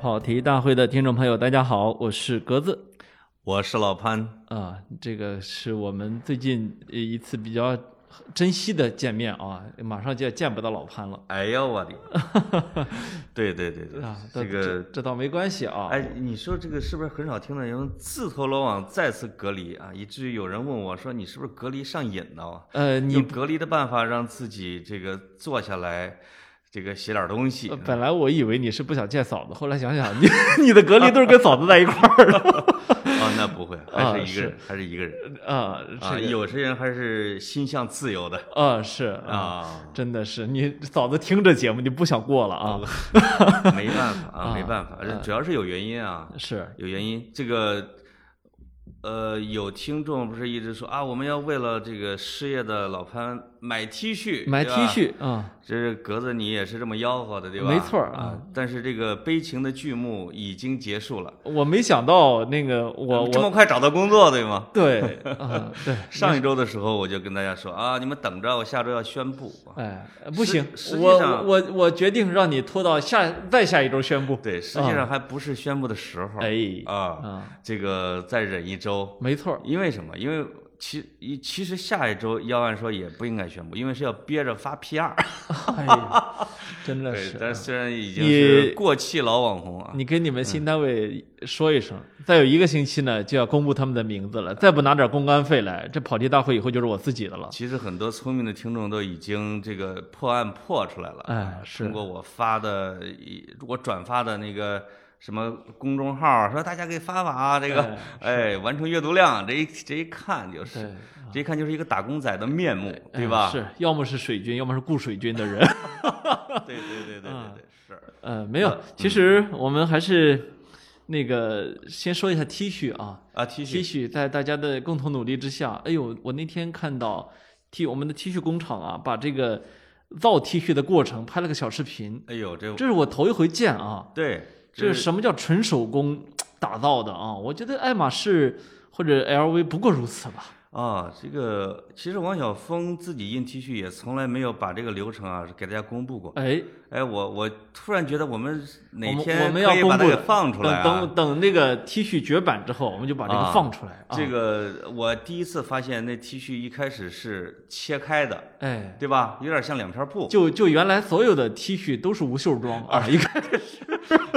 跑题大会的听众朋友，大家好，我是格子。我是老潘，啊，这个是我们最近呃一次比较珍惜的见面啊，马上就要见不到老潘了。哎呦我的，对对对对，啊，这个这倒没关系啊，哎，你说这个是不是很少听到人自投罗网再次隔离啊？以至于有人问我说你是不是隔离上瘾了啊？呃，你用隔离的办法让自己这个坐下来，这个写点东西呃。本来我以为你是不想见嫂子，后来想想你你的隔离都是跟嫂子在一块儿的啊，那不会，啊还是一个人，还是一个人啊，啊。这个有些人还是心向自由的啊是啊，啊，真的是你嫂子听着节目你不想过了啊，没办法啊，啊没办法，主要是有原因啊。是有原因。这个，呃，有听众不是一直说啊，我们要为了这个失业的老潘买 T 恤，买 T。恤啊，这是格子，你也是这么吆喝的，对吧？没错啊啊。但是这个悲情的剧目已经结束了，我没想到那个我这么快找到工作，对吗？对 啊对，上一周的时候我就跟大家说啊，你们等着，我下周要宣布。啊哎不行，实际我上我我决定让你拖到下再下一周宣布。对，实际上还不是宣布的时候。哎啊，啊，这个再忍一周，没错，因为什么？因为其一其实下一周要按说也不应该宣布，因为是要憋着发 PR。哎呀，真的对，是。但虽然已经过气老网红啊，你跟你们新单位说一声，再有一个星期呢，就要公布他们的名字了。再不拿点公关费来，这跑题大会以后就是我自己的了。其实很多聪明的听众都已经这个破案破出来了。哎，是通过我发的一我转发的那个什么公众号，说大家给发发啊，这个哎完成阅读量，这一这一看就是对，这一看就是一个打工仔的面目，对吧？哎是，要么是水军，要么是雇水军的人。对对对对对啊对，是。呃，没有，其实我们还是那个先说一下 T 恤啊啊，T 恤，T 恤恤在大家的共同努力之下，哎呦，我那天看到 T 我们的 T 恤工厂啊，把这个造 T 恤的过程拍了个小视频，哎呦，这这是我头一回见啊，对，这是什么叫纯手工打造的啊？我觉得爱马仕或者 LV 不过如此吧。啊，这个其实王晓峰自己印 T 恤也从来没有把这个流程啊给大家公布过。哎，哎，我我突然觉得我们哪天我们要可以把它给公布放出来啊！等等等那个 T 恤绝版之后，我们就把这个啊放出来。啊、这个我第一次发现那 T 恤一开始是切开的，哎，对吧？有点像两片布，就就原来所有的 T 恤都是无袖装啊，一开始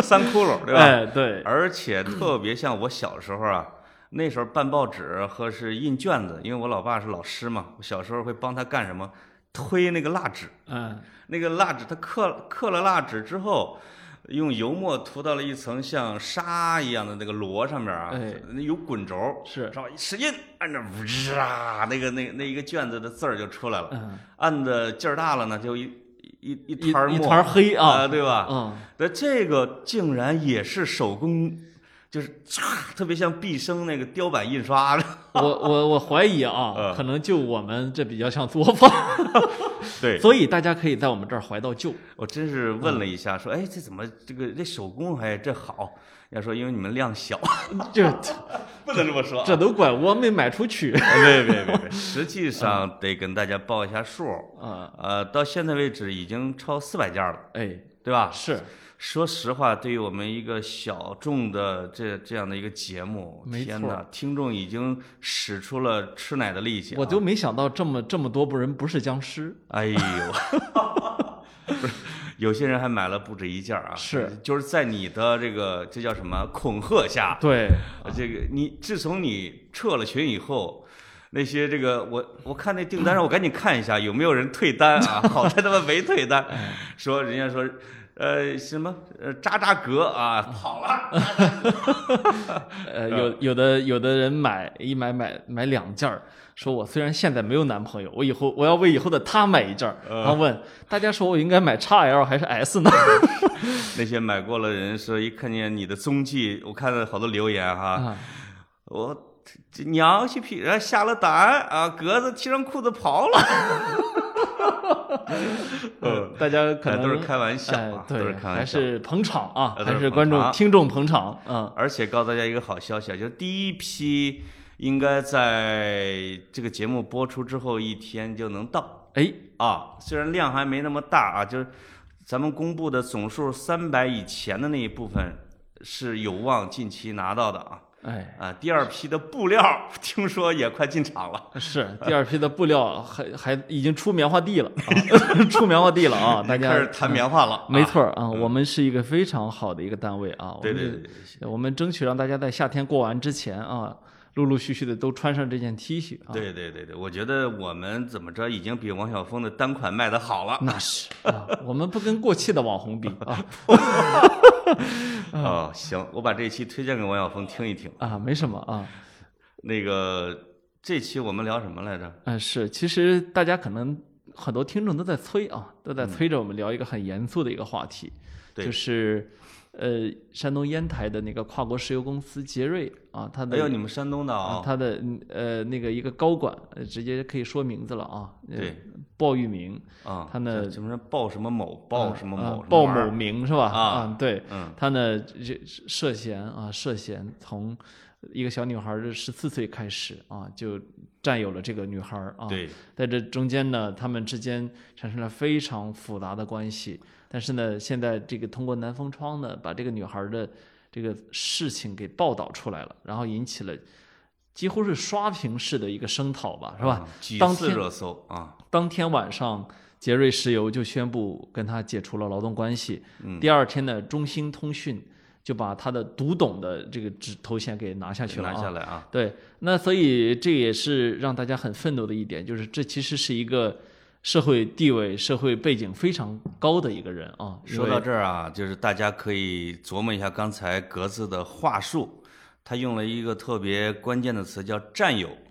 三窟窿，对吧？哎，对，而且特别像我小时候啊，那时候办报纸和是印卷子，因为我老爸是老师嘛，我小时候会帮他干什么？推那个蜡纸，嗯，那个蜡纸他刻刻了蜡纸之后。用油墨涂到了一层像沙一样的那个螺上面啊，哎那有滚轴，是然后一使劲按着，呜啊，那个那那一个卷子的字儿就出来了。嗯，按的劲儿大了呢，就一一一一团墨一团黑啊，对吧？嗯，那这个竟然也是手工，就是唰，特别像毕生那个雕版印刷的。我我我怀疑啊，嗯可能就我们这比较像作坊，对，所以大家可以在我们这儿怀到旧。我真是问了一下，说，哎，这怎么这个这手工还这好？要说因为你们量小，这 不能这么说。这都怪我没卖出去。别别别别，实际上得跟大家报一下数。啊，呃，到现在为止已经超四百件了，哎，对吧？是说实话，对于我们一个小众的这这样的一个节目，天哪，听众已经使出了吃奶的力气、啊。我都没想到这么这么多人不是僵尸。哎呦，不是，有些人还买了不止一件儿啊。是，就是在你的这个这叫什么恐吓下，对，呃这个你自从你撤了群以后。那些这个我我看那订单上，我赶紧看一下有没有人退单啊！好在他们没退单，哎说人家说，呃什么呃扎扎格啊 跑了，呃，有有的有的人买一买买买两件儿，说我虽然现在没有男朋友，我以后我要为以后的他买一件儿。然后问大家说我应该买 XL 还是 S 呢？那些买过了的人说，一看见你的踪迹，我看到好多留言哈，啊，我这娘去批人下了单啊，格子提上裤子跑了。嗯，大家可能哎都是开玩笑哎啊，都是对，开玩笑。还是捧场啊，还是观众听众捧场，嗯，而且告诉大家一个好消息啊，就是第一批应该在这个节目播出之后一天就能到哎，啊，虽然量还没那么大啊，就是咱们公布的总数三百以前的那一部分是有望近期拿到的啊。哎，啊，第二批的布料 听说也快进场了。是第二批的布料还还已经出棉花地了，啊、出棉花地了啊！大家开始谈棉花了。没错啊，我们是一个非常好的一个单位啊。对对对，我们争取让大家在夏天过完之前啊。陆陆续续的都穿上这件 T 恤啊！对对对对，我觉得我们怎么着已经比王晓峰的单款卖的好了。那是啊，我们不跟过气的网红比啊。哦，行，我把这期推荐给王晓峰听一听啊，没什么啊。那个这期我们聊什么来着？嗯，是，其实大家可能很多听众都在催啊，都在催着我们聊一个很严肃的一个话题，就是。呃，山东烟台的那个跨国石油公司杰瑞啊，他的哎呦，你们山东的啊，他的呃那个一个高管，直接可以说名字了啊，对，鲍玉明啊，他呢什么鲍什么某，鲍什么某，鲍某明是吧？啊，对，嗯，他呢这涉嫌啊涉嫌从一个小女孩的十四岁开始啊就占有了这个女孩啊，对，在这中间呢，他们之间产生了非常复杂的关系。但是呢，现在这个通过南风窗呢，把这个女孩的这个事情给报道出来了，然后引起了几乎是刷屏式的一个声讨吧，是吧？几次热搜啊！当天晚上，杰瑞石油就宣布跟他解除了劳动关系。嗯。第二天呢，中兴通讯就把他的独董的这个职头衔给拿下去了。啊拿下来啊！对，那所以这也是让大家很愤怒的一点，就是这其实是一个。社会地位、社会背景非常高的一个人啊。说到这儿啊，就是大家可以琢磨一下刚才格子的话术，他用了一个特别关键的词叫“占有”啊，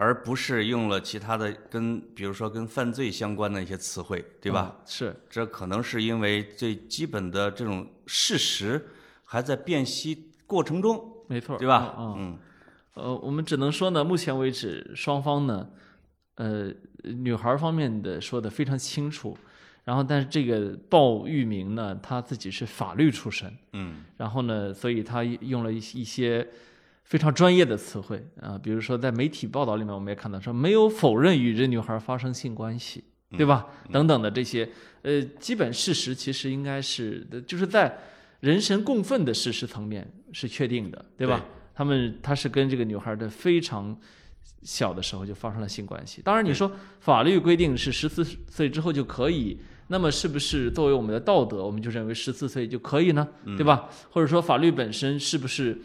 而不是用了其他的跟，比如说跟犯罪相关的一些词汇，对吧？是，这可能是因为最基本的这种事实还在辨析过程中，没错，对吧？嗯，呃，我们只能说呢，目前为止双方呢。呃，女孩方面的说的非常清楚，然后但是这个鲍玉明呢，他自己是法律出身，嗯，然后呢，所以他用了一一些非常专业的词汇啊，比如说在媒体报道里面，我们也看到说没有否认与这女孩发生性关系，对吧？等等的这些，呃，基本事实其实应该是就是在人神共愤的事实层面是确定的，对吧？他们他是跟这个女孩的非常。小的时候就发生了性关系，当然你说法律规定是十四岁之后就可以，那么是不是作为我们的道德，我们就认为十四岁就可以呢？对吧？或者说法律本身是不是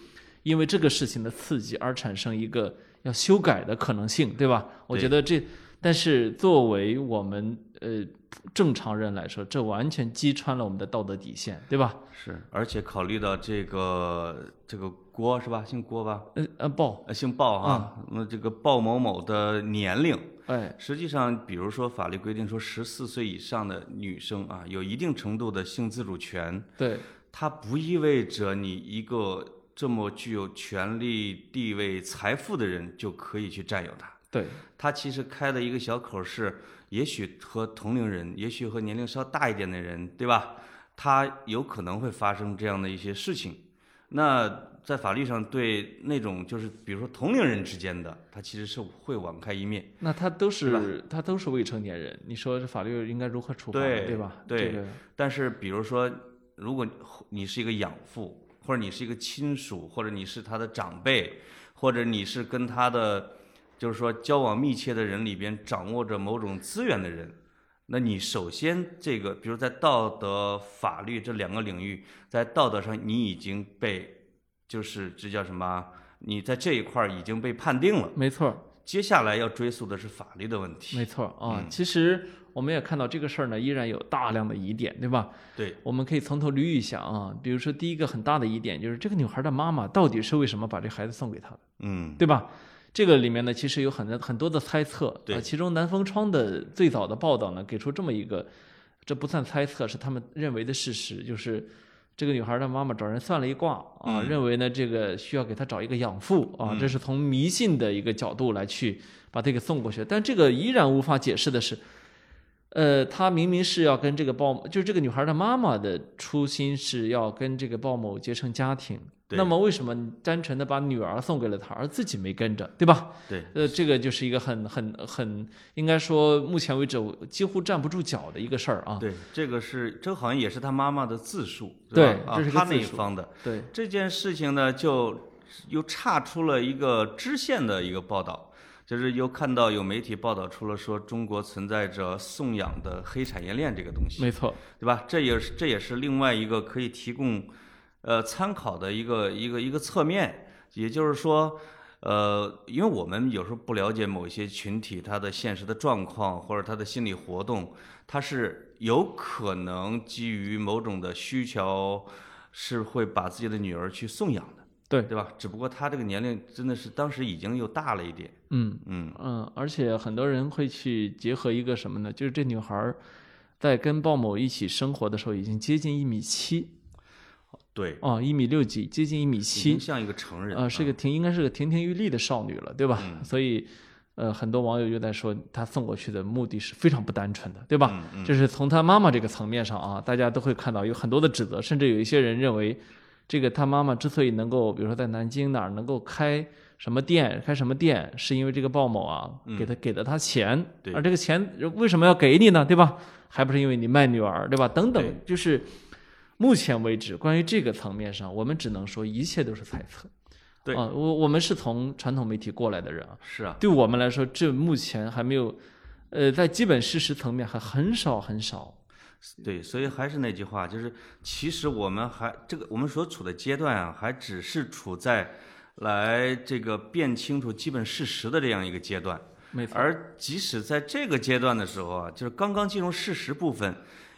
因为这个事情的刺激而产生一个要修改的可能性？对吧？我觉得这，但是作为我们呃正常人来说，这完全击穿了我们的道德底线，对吧？是，而且考虑到这个这个。郭是吧？姓郭吧？呃呃，鲍，呃，姓鲍哈。那这个鲍某某的年龄，哎，实际上，比如说法律规定说，十四岁以上的女生啊，有一定程度的性自主权。对，它不意味着你一个这么具有权力、地位、财富的人就可以去占有它。对，他其实开的一个小口是，也许和同龄人，也许和年龄稍大一点的人，对吧？他有可能会发生这样的一些事情。那在法律上，对那种就是比如说同龄人之间的，他其实是会网开一面。那他都是他都是未成年人，你说这法律应该如何处罚？对吧？对。但是比如说，如果你是一个养父，或者你是一个亲属，或者你是他的长辈，或者你是跟他的就是说交往密切的人里边掌握着某种资源的人，那你首先这个，比如在道德、法律这两个领域，在道德上你已经被。就是这叫什么？你在这一块儿已经被判定了，没错。接下来要追溯的是法律的问题，没错啊。其实我们也看到这个事儿呢，依然有大量的疑点，对吧？对，我们可以从头捋一下啊。比如说，第一个很大的疑点就是这个女孩的妈妈到底是为什么把这孩子送给她的？嗯，对吧？这个里面呢，其实有很多很多的猜测。对，其中南风窗的最早的报道呢，给出这么一个，这不算猜测，是他们认为的事实，就是。这个女孩的妈妈找人算了一卦啊，认为呢这个需要给她找一个养父啊，这是从迷信的一个角度来去把她给送过去。但这个依然无法解释的是，呃，他明明是要跟这个鲍，就是这个女孩的妈妈的初心是要跟这个鲍某结成家庭，那么为什么单纯的把女儿送给了他，而自己没跟着，对吧？对，呃，这个就是一个很很很，应该说目前为止几乎站不住脚的一个事儿啊。对，这个是这好像也是他妈妈的自述，对这是个他那一方的对这件事情呢，就又岔出了一个支线的一个报道，就是又看到有媒体报道出了说中国存在着送养的黑产业链这个东西，没错，对吧？这也是这也是另外一个可以提供呃参考的一个一个一个侧面，也就是说。呃，因为我们有时候不了解某些群体他的现实的状况或者他的心理活动，他是有可能基于某种的需求，是会把自己的女儿去送养的，对，对吧？只不过他这个年龄真的是当时已经又大了一点，嗯嗯，嗯，而且很多人会去结合一个什么呢？就是这女孩儿在跟鲍某一起生活的时候，已经接近一米七对，哦，一米六几，接近一米已七经，像一个成人呃，是个亭应该是个亭亭玉立的少女了，对吧？嗯所以，呃，很多网友就在说，她送过去的目的是非常不单纯的，对吧？嗯嗯就是从她妈妈这个层面上啊，大家都会看到有很多的指责，甚至有一些人认为，这个他妈妈之所以能够，比如说在南京哪儿能够开什么店，开什么店，是因为这个鲍某啊给他给了他钱，而这个钱为什么要给你呢？对吧？还不是因为你卖女儿，对吧？等等，就是目前为止，关于这个层面上，我们只能说一切都是猜测。对啊，我我们是从传统媒体过来的人啊，是啊，对我们来说，这目前还没有，呃，在基本事实层面还很少很少。对，所以还是那句话，就是其实我们还这个我们所处的阶段啊，还只是处在来这个辨清楚基本事实的这样一个阶段。没错，而即使在这个阶段的时候啊，就是刚刚进入事实部分，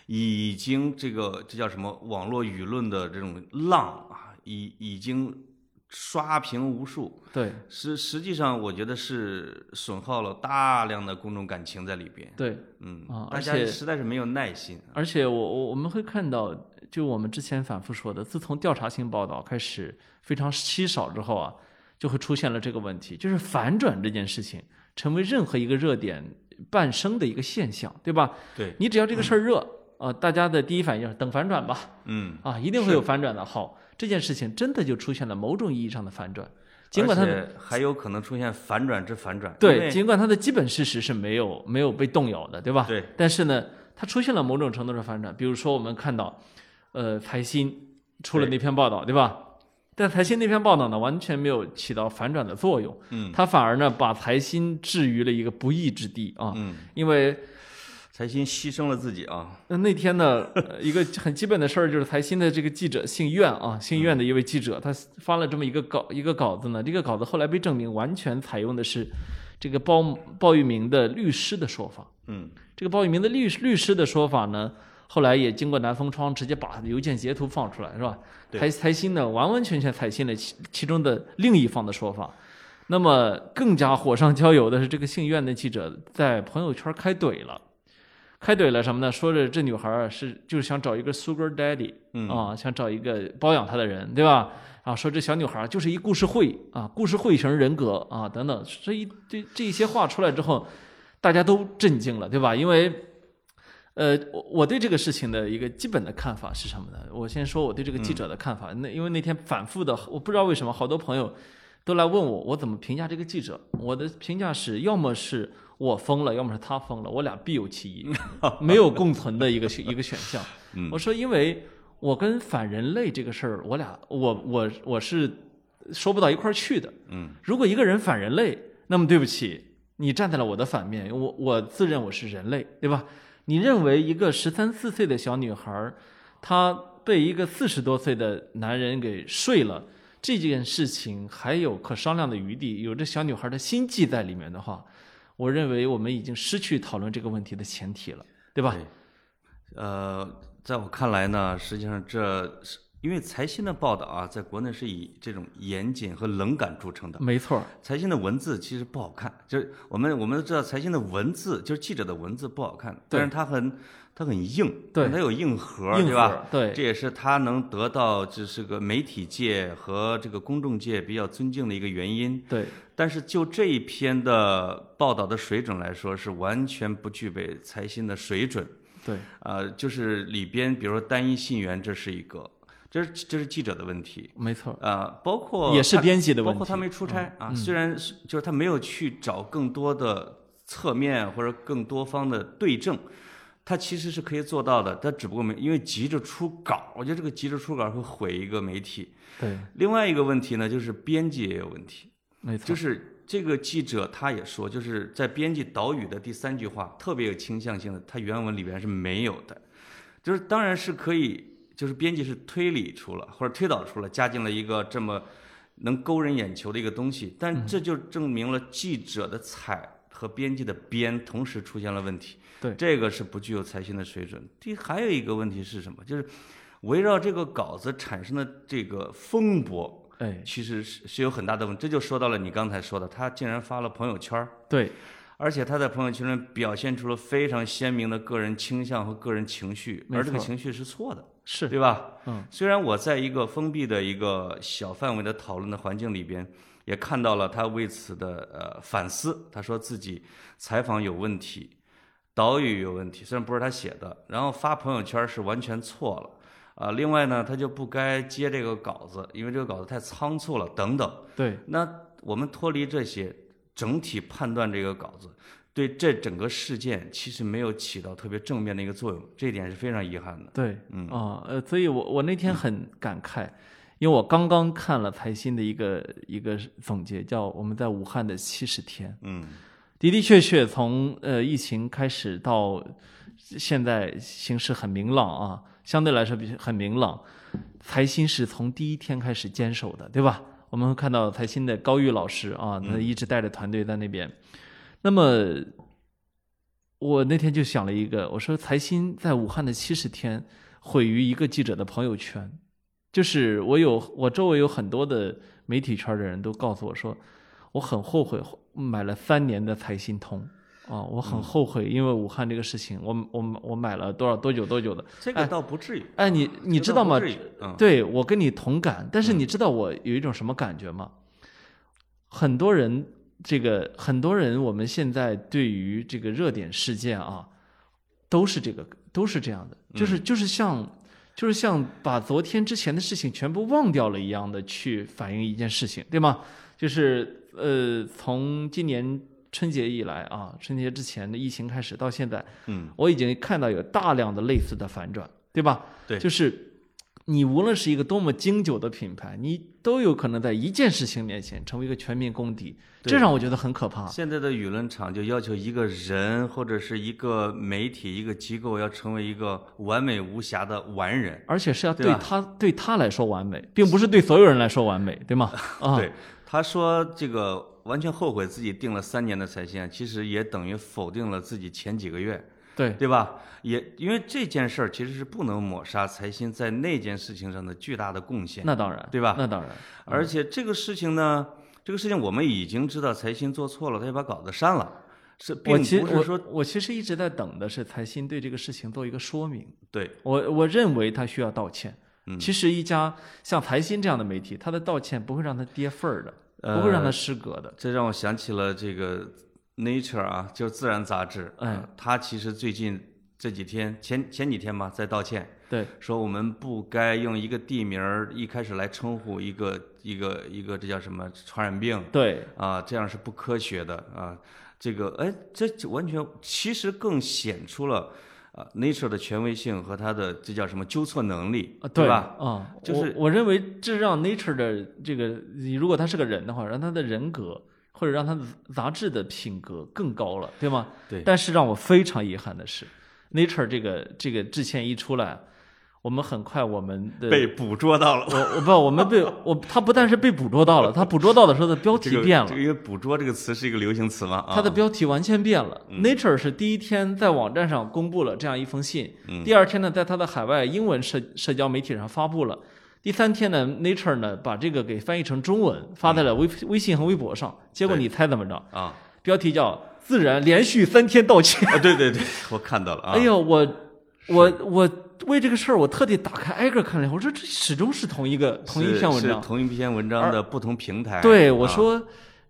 已经这个这叫什么网络舆论的这种浪啊，已已经刷屏无数。对实实际上，我觉得是损耗了大量的公众感情在里边。对，嗯啊，大家而且实在是没有耐心。而且我我我们会看到，就我们之前反复说的，自从调查性报道开始非常稀少之后啊，就会出现了这个问题，就是反转这件事情成为任何一个热点伴生的一个现象，对吧？对，你只要这个事儿热啊，大家的第一反应是等反转吧，嗯。啊，一定会有反转的。好，这件事情真的就出现了某种意义上的反转，尽管它的还有可能出现反转之反转。对，尽管它的基本事实是没有没有被动摇的，对吧？对，但是呢，它出现了某种程度的反转，比如说我们看到，呃，财新出了那篇报道，对吧？但财新那篇报道呢，完全没有起到反转的作用，嗯它反而呢把财新置于了一个不义之地啊，嗯，因为财新牺牲了自己啊。那那天呢，呃一个 很基本的事儿就是财新的这个记者姓苑啊，姓苑的一位记者，他发了这么一个稿一个稿子呢，这个稿子后来被证明完全采用的是这个鲍鲍玉明的律师的说法。嗯，这个鲍玉明的律律师的说法呢，后来也经过南风窗直接把邮件截图放出来，是吧？对财财新呢，完完全全采信了其其中的另一方的说法。那么更加火上浇油的是，这个姓苑的记者在朋友圈开怼了，开怼了什么呢？说着这女孩儿是就是想找一个 sugar daddy，嗯啊，想找一个包养她的人，对吧？啊，说这小女孩儿就是一故事会啊，故事会型人格啊，等等，这一这这一些话出来之后，大家都震惊了，对吧？因为，呃，我我对这个事情的一个基本的看法是什么呢？我先说我对这个记者的看法。那因为那天反复的，我不知道为什么，好多朋友都来问我，我怎么评价这个记者？我的评价是，要么是我疯了，要么是他疯了，我俩必有其一，没有共存的一个选一个选项。嗯我说，因为我跟反人类这个事儿，我俩我我我是说不到一块儿去的。嗯，如果一个人反人类，那么对不起，你站在了我的反面，我我自认我是人类，对吧？你认为一个十三四岁的小女孩儿，她被一个四十多岁的男人给睡了，这件事情还有可商量的余地，有这小女孩的心计在里面的话，我认为我们已经失去讨论这个问题的前提了，对吧？对呃，在我看来呢，实际上这是因为财新的报道啊，在国内是以这种严谨和冷感著称的。没错儿，财新的文字其实不好看，就是我们我们都知道财新的文字，就是记者的文字不好看，但是它很它很硬，对它有硬核，硬对吧？对这也是他能得到就是个媒体界和这个公众界比较尊敬的一个原因。对，但是就这一篇的报道的水准来说，是完全不具备财新的水准。对，呃，就是里边，比如说单一信源，这是一个；这是这是记者的问题。没错，啊，包括也是编辑的问题。包括他没出差啊，虽然就是他没有去找更多的侧面或者更多方的对证，他其实是可以做到的，他只不过没因为急着出稿，我觉得这个急着出稿会毁一个媒体。对，另外一个问题呢，就是编辑也有问题，没错，就是这个记者他也说，就是在编辑导语的第三句话特别有倾向性的，他原文里边是没有的，就是当然是可以。就是编辑是推理出了或者推导出了，加进了一个这么能勾人眼球的一个东西，但这就证明了记者的采和编辑的编同时出现了问题。对，这个是不具有才心的水准。第还有一个问题是什么？就是围绕这个稿子产生的这个风波，哎，其实是是有很大的问题。这就说到了你刚才说的，他竟然发了朋友圈对。而且他在朋友圈中表现出了非常鲜明的个人倾向和个人情绪，而这个情绪是错的，是对吧？嗯，虽然我在一个封闭的一个小范围的讨论的环境里边，也看到了他为此的呃反思。他说自己采访有问题，导语有问题，虽然不是他写的，然后发朋友圈是完全错了啊。另外呢，他就不该接这个稿子，因为这个稿子太仓促了，等等。对，那我们脱离这些。整体判断这个稿子，对这整个事件其实没有起到特别正面的一个作用，这一点是非常遗憾的。对，嗯啊，呃，所以我我那天很感慨，因为我刚刚看了财新的一个一个总结，叫《我们在武汉的七十天》。嗯，的的确确，从呃疫情开始到现在，形势很明朗啊，相对来说比很明朗。财新是从第一天开始坚守的，对吧？我们会看到财新的高玉老师啊，他一直带着团队在那边。那么，我那天就想了一个，我说财新在武汉的七十天毁于一个记者的朋友圈，就是我有我周围有很多的媒体圈的人都告诉我说，我很后悔买了三年的财新通。啊，我很后悔，因为武汉这个事情，我我我买了多少多久多久的？这个倒不至于。哎，你你知道吗？嗯，对我跟你同感，但是你知道我有一种什么感觉吗？很多人，这个很多人，我们现在对于这个热点事件啊，都是这个都是这样的，就是就是像就是像把昨天之前的事情全部忘掉了一样的去反映一件事情，对吗？就是呃，从今年。春节以来啊，春节之前的疫情开始到现在，嗯，我已经看到有大量的类似的反转，对吧？对，就是你无论是一个多么经久的品牌，你都有可能在一件事情面前成为一个全民公敌，这让我觉得很可怕。现在的舆论场就要求一个人或者是一个媒体、一个机构要成为一个完美无瑕的完人，而且是要对他对他来说完美，并不是对所有人来说完美，对吗？啊，对，他说这个。完全后悔自己定了三年的财线，其实也等于否定了自己前几个月，对对吧？也因为这件事儿其实是不能抹杀财新在那件事情上的巨大的贡献。那当然，对吧？那当然。而且这个事情呢，这个事情我们已经知道财新做错了，他就把稿子删了。是，并不是说，我其实一直在等的是财新对这个事情做一个说明。对我，我认为他需要道歉。嗯，其实一家像财新这样的媒体，他的道歉不会让他跌份儿的。不会让他失格的。这让我想起了这个《Nature》啊，就是《自然》杂志。哎，他其实最近这几天，前前几天吧，在道歉。对，说我们不该用一个地名儿一开始来称呼一个一个一个，这叫什么传染病？对，啊，这样是不科学的啊。这个，哎，这完全其实更显出了。啊，Nature 的权威性和它的这叫什么纠错能力，啊对吧？啊，就是我认为这让 Nature 的这个，如果他是个人的话，让他的人格或者让他的杂志的品格更高了，对吗？对。但是让我非常遗憾的是，Nature 这个这个致歉一出来。我们很快，我们的被捕捉到了。我我不，我们被我他不但是被捕捉到了，他捕捉到的时候的标题变了。这个“因为捕捉”这个词是一个流行词吗？它的标题完全变了。Nature 是第一天在网站上公布了这样一封信，第二天呢，在它的海外英文社社交媒体上发布了，第三天呢，Nature 呢把这个给翻译成中文发在了微微信和微博上。结果你猜怎么着？啊，标题叫“自然连续三天道歉”。啊，对对对，我看到了啊。哎呦，我我我。为这个事儿，我特地打开挨个看了，我说这始终是同一个同一篇文章，同一篇文章的不同平台。对，我说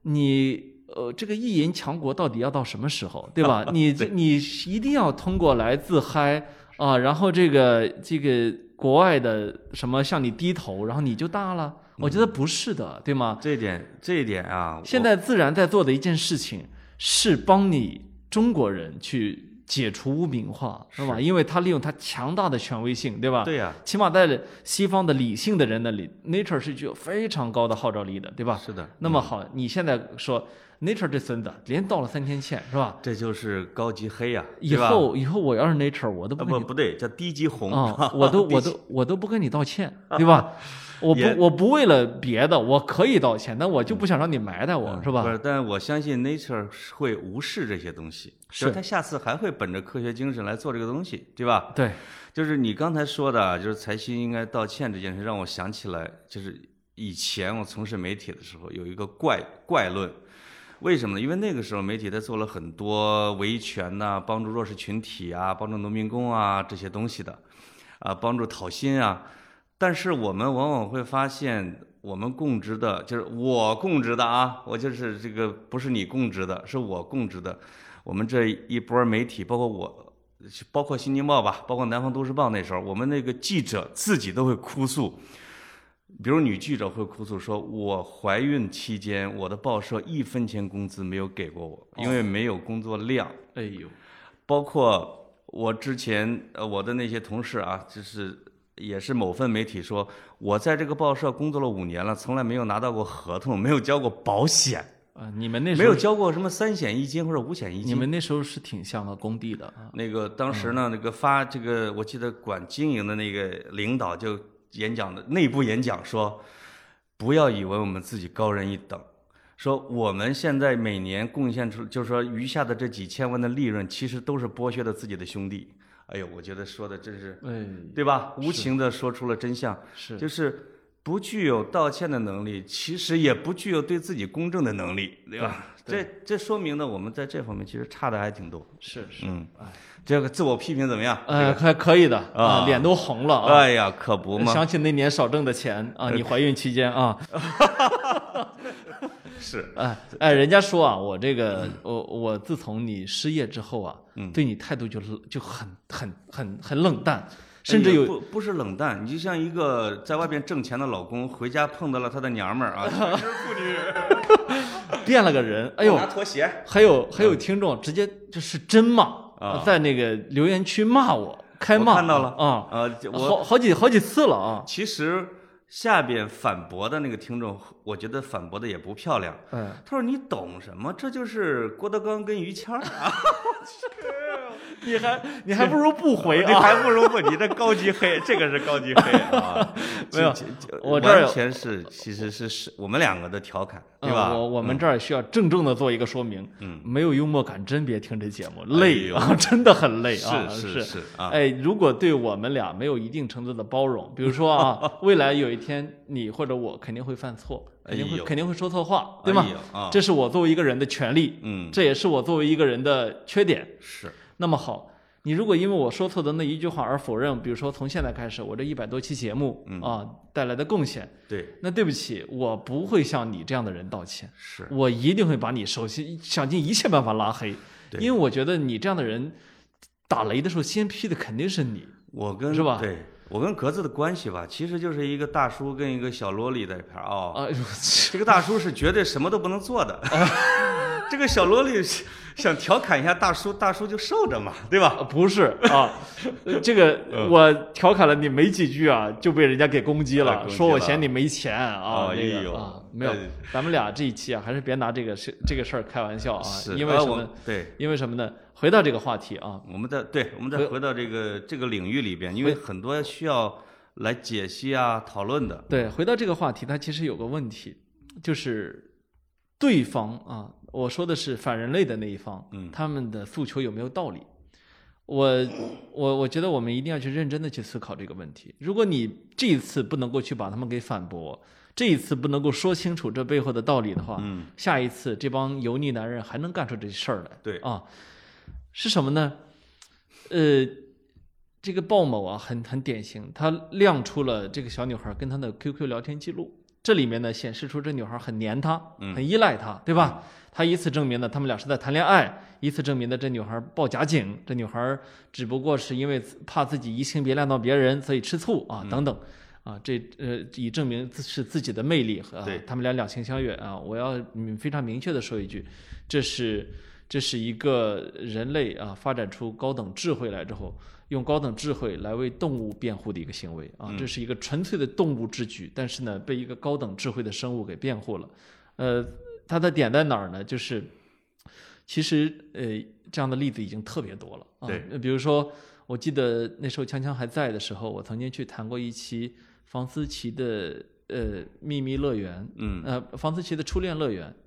你呃，这个意淫强国到底要到什么时候，对吧？你你一定要通过来自嗨啊，然后这个这个国外的什么向你低头，然后你就大了？我觉得不是的，对吗？这一点这一点啊，现在自然在做的一件事情是帮你中国人去解除污名化，是吧？因为他利用他强大的权威性，对吧？对呀，起码在西方的理性的人那里，Nature 是具有非常高的号召力的，对吧？是的。那么好，你现在说 Nature 这孙子连道了三天歉，是吧？这就是高级黑呀！以后以后我要是 Nature，我都不不不对，叫低级红啊！我都 我都我都不跟你道歉，对吧？我不，我不为了别的，我可以道歉，但我就不想让你埋汰我，是吧？不是，但我相信 Nature 会无视这些东西，是他下次还会本着科学精神来做这个东西，对吧？对，就是你刚才说的，就是财新应该道歉这件事，让我想起来，就是以前我从事媒体的时候有一个怪怪论，为什么呢？因为那个时候媒体在做了很多维权呐，帮助弱势群体啊，帮助农民工啊这些东西的，啊，帮助讨薪啊。但是我们往往会发现，我们供职的，就是我供职的啊，我就是这个不是你供职的，是我供职的。我们这一波媒体，包括我，包括《新京报》吧，包括《南方都市报》，那时候我们那个记者自己都会哭诉，比如女记者会哭诉说：“我怀孕期间，我的报社一分钱工资没有给过我，因为没有工作量。”哎呦，包括我之前呃我的那些同事啊，就是。也是某份媒体说，我在这个报社工作了五年了，从来没有拿到过合同，没有交过保险啊。你们那时候没有交过什么三险一金或者五险一金？你们那时候是挺像个工地的啊。那个当时呢，那个发这个，我记得管经营的那个领导就演讲的内部演讲说，不要以为我们自己高人一等，说我们现在每年贡献出，就是说余下的这几千万的利润，其实都是剥削的自己的兄弟。哎呦，我觉得说的真是，哎，对吧？无情的说出了真相，是，就是不具有道歉的能力，其实也不具有对自己公正的能力，对吧？这这说明呢，我们在这方面其实差的还挺多。是是，嗯，这个自我批评怎么样？哎，还可以的啊，脸都红了。哎呀，可不嘛！想起那年少挣的钱啊，你怀孕期间啊。是，哎哎，人家说啊，我这个我我自从你失业之后啊，对你态度就就很很很很冷淡，甚至有不不是冷淡，你就像一个在外边挣钱的老公，回家碰到了他的娘们儿啊，妇女，变了个人，哎呦，拿拖鞋，还有还有听众直接就是真骂在那个留言区骂我，开骂看到了啊，我，好好几好几次了啊，其实。下边反驳的那个听众，我觉得反驳的也不漂亮。嗯，他说：“你懂什么？这就是郭德纲跟于谦儿啊！” 你还你还不如不回啊！你还不如不，你这高级黑，这个是高级黑啊！没有，我这完全是其实是是我们两个的调侃，对吧？我我们这儿需要郑重的做一个说明。嗯，没有幽默感真别听这节目，累啊，真的很累啊！是是是啊！哎，如果对我们俩没有一定程度的包容，比如说啊，未来有一天你或者我肯定会犯错，肯定会肯定会说错话，对吗？啊这是我作为一个人的权利，嗯，这也是我作为一个人的缺点。是。那么好，你如果因为我说错的那一句话而否认，比如说从现在开始我这一百多期节目啊带来的贡献，对，那对不起，我不会向你这样的人道歉，是我一定会把你首先想尽一切办法拉黑，因为我觉得你这样的人打雷的时候先劈的肯定是你，我跟是吧？对。我跟格子的关系吧，其实就是一个大叔跟一个小萝莉在一块儿啊。哎呦，这个大叔是绝对什么都不能做的，这个小萝莉想调侃一下大叔，大叔就受着嘛，对吧？不是啊，这个我调侃了你没几句啊，就被人家给攻击了，说我嫌你没钱啊。那个啊，没有，咱们俩这一期啊，还是别拿这个事这个事儿开玩笑啊，因为什么？对，因为什么呢？回到这个话题啊，我们再对，我们再回到这个这个领域里边，因为很多需要来解析啊、讨论的。对，回到这个话题，它其实有个问题，就是对方啊，我说的是反人类的那一方，嗯，他们的诉求有没有道理？我我我觉得我们一定要去认真的去思考这个问题。如果你这一次不能够去把他们给反驳，这一次不能够说清楚这背后的道理的话，嗯，下一次这帮油腻男人还能干出这些事儿来？对啊。是什么呢？呃，这个鲍某啊，很很典型，他亮出了这个小女孩跟他的 QQ 聊天记录，这里面呢显示出这女孩很黏他，嗯很依赖他，对吧？他以此证明呢，他们俩是在谈恋爱，以此证明呢，这女孩报假警，这女孩只不过是因为怕自己移情别恋到别人，所以吃醋啊，嗯等等。啊，这呃，以证明自是自己的魅力和、啊，他们俩两情相悦啊！我要嗯非常明确的说一句，这是这是一个人类啊发展出高等智慧来之后，用高等智慧来为动物辩护的一个行为啊！嗯这是一个纯粹的动物之举，但是呢，被一个高等智慧的生物给辩护了。呃，它的点在哪儿呢？就是其实呃，这样的例子已经特别多了啊。对呃比如说，我记得那时候锵锵还在的时候，我曾经去谈过一期房思琪的呃秘密乐园，嗯，呃，房思琪的初恋乐园，啊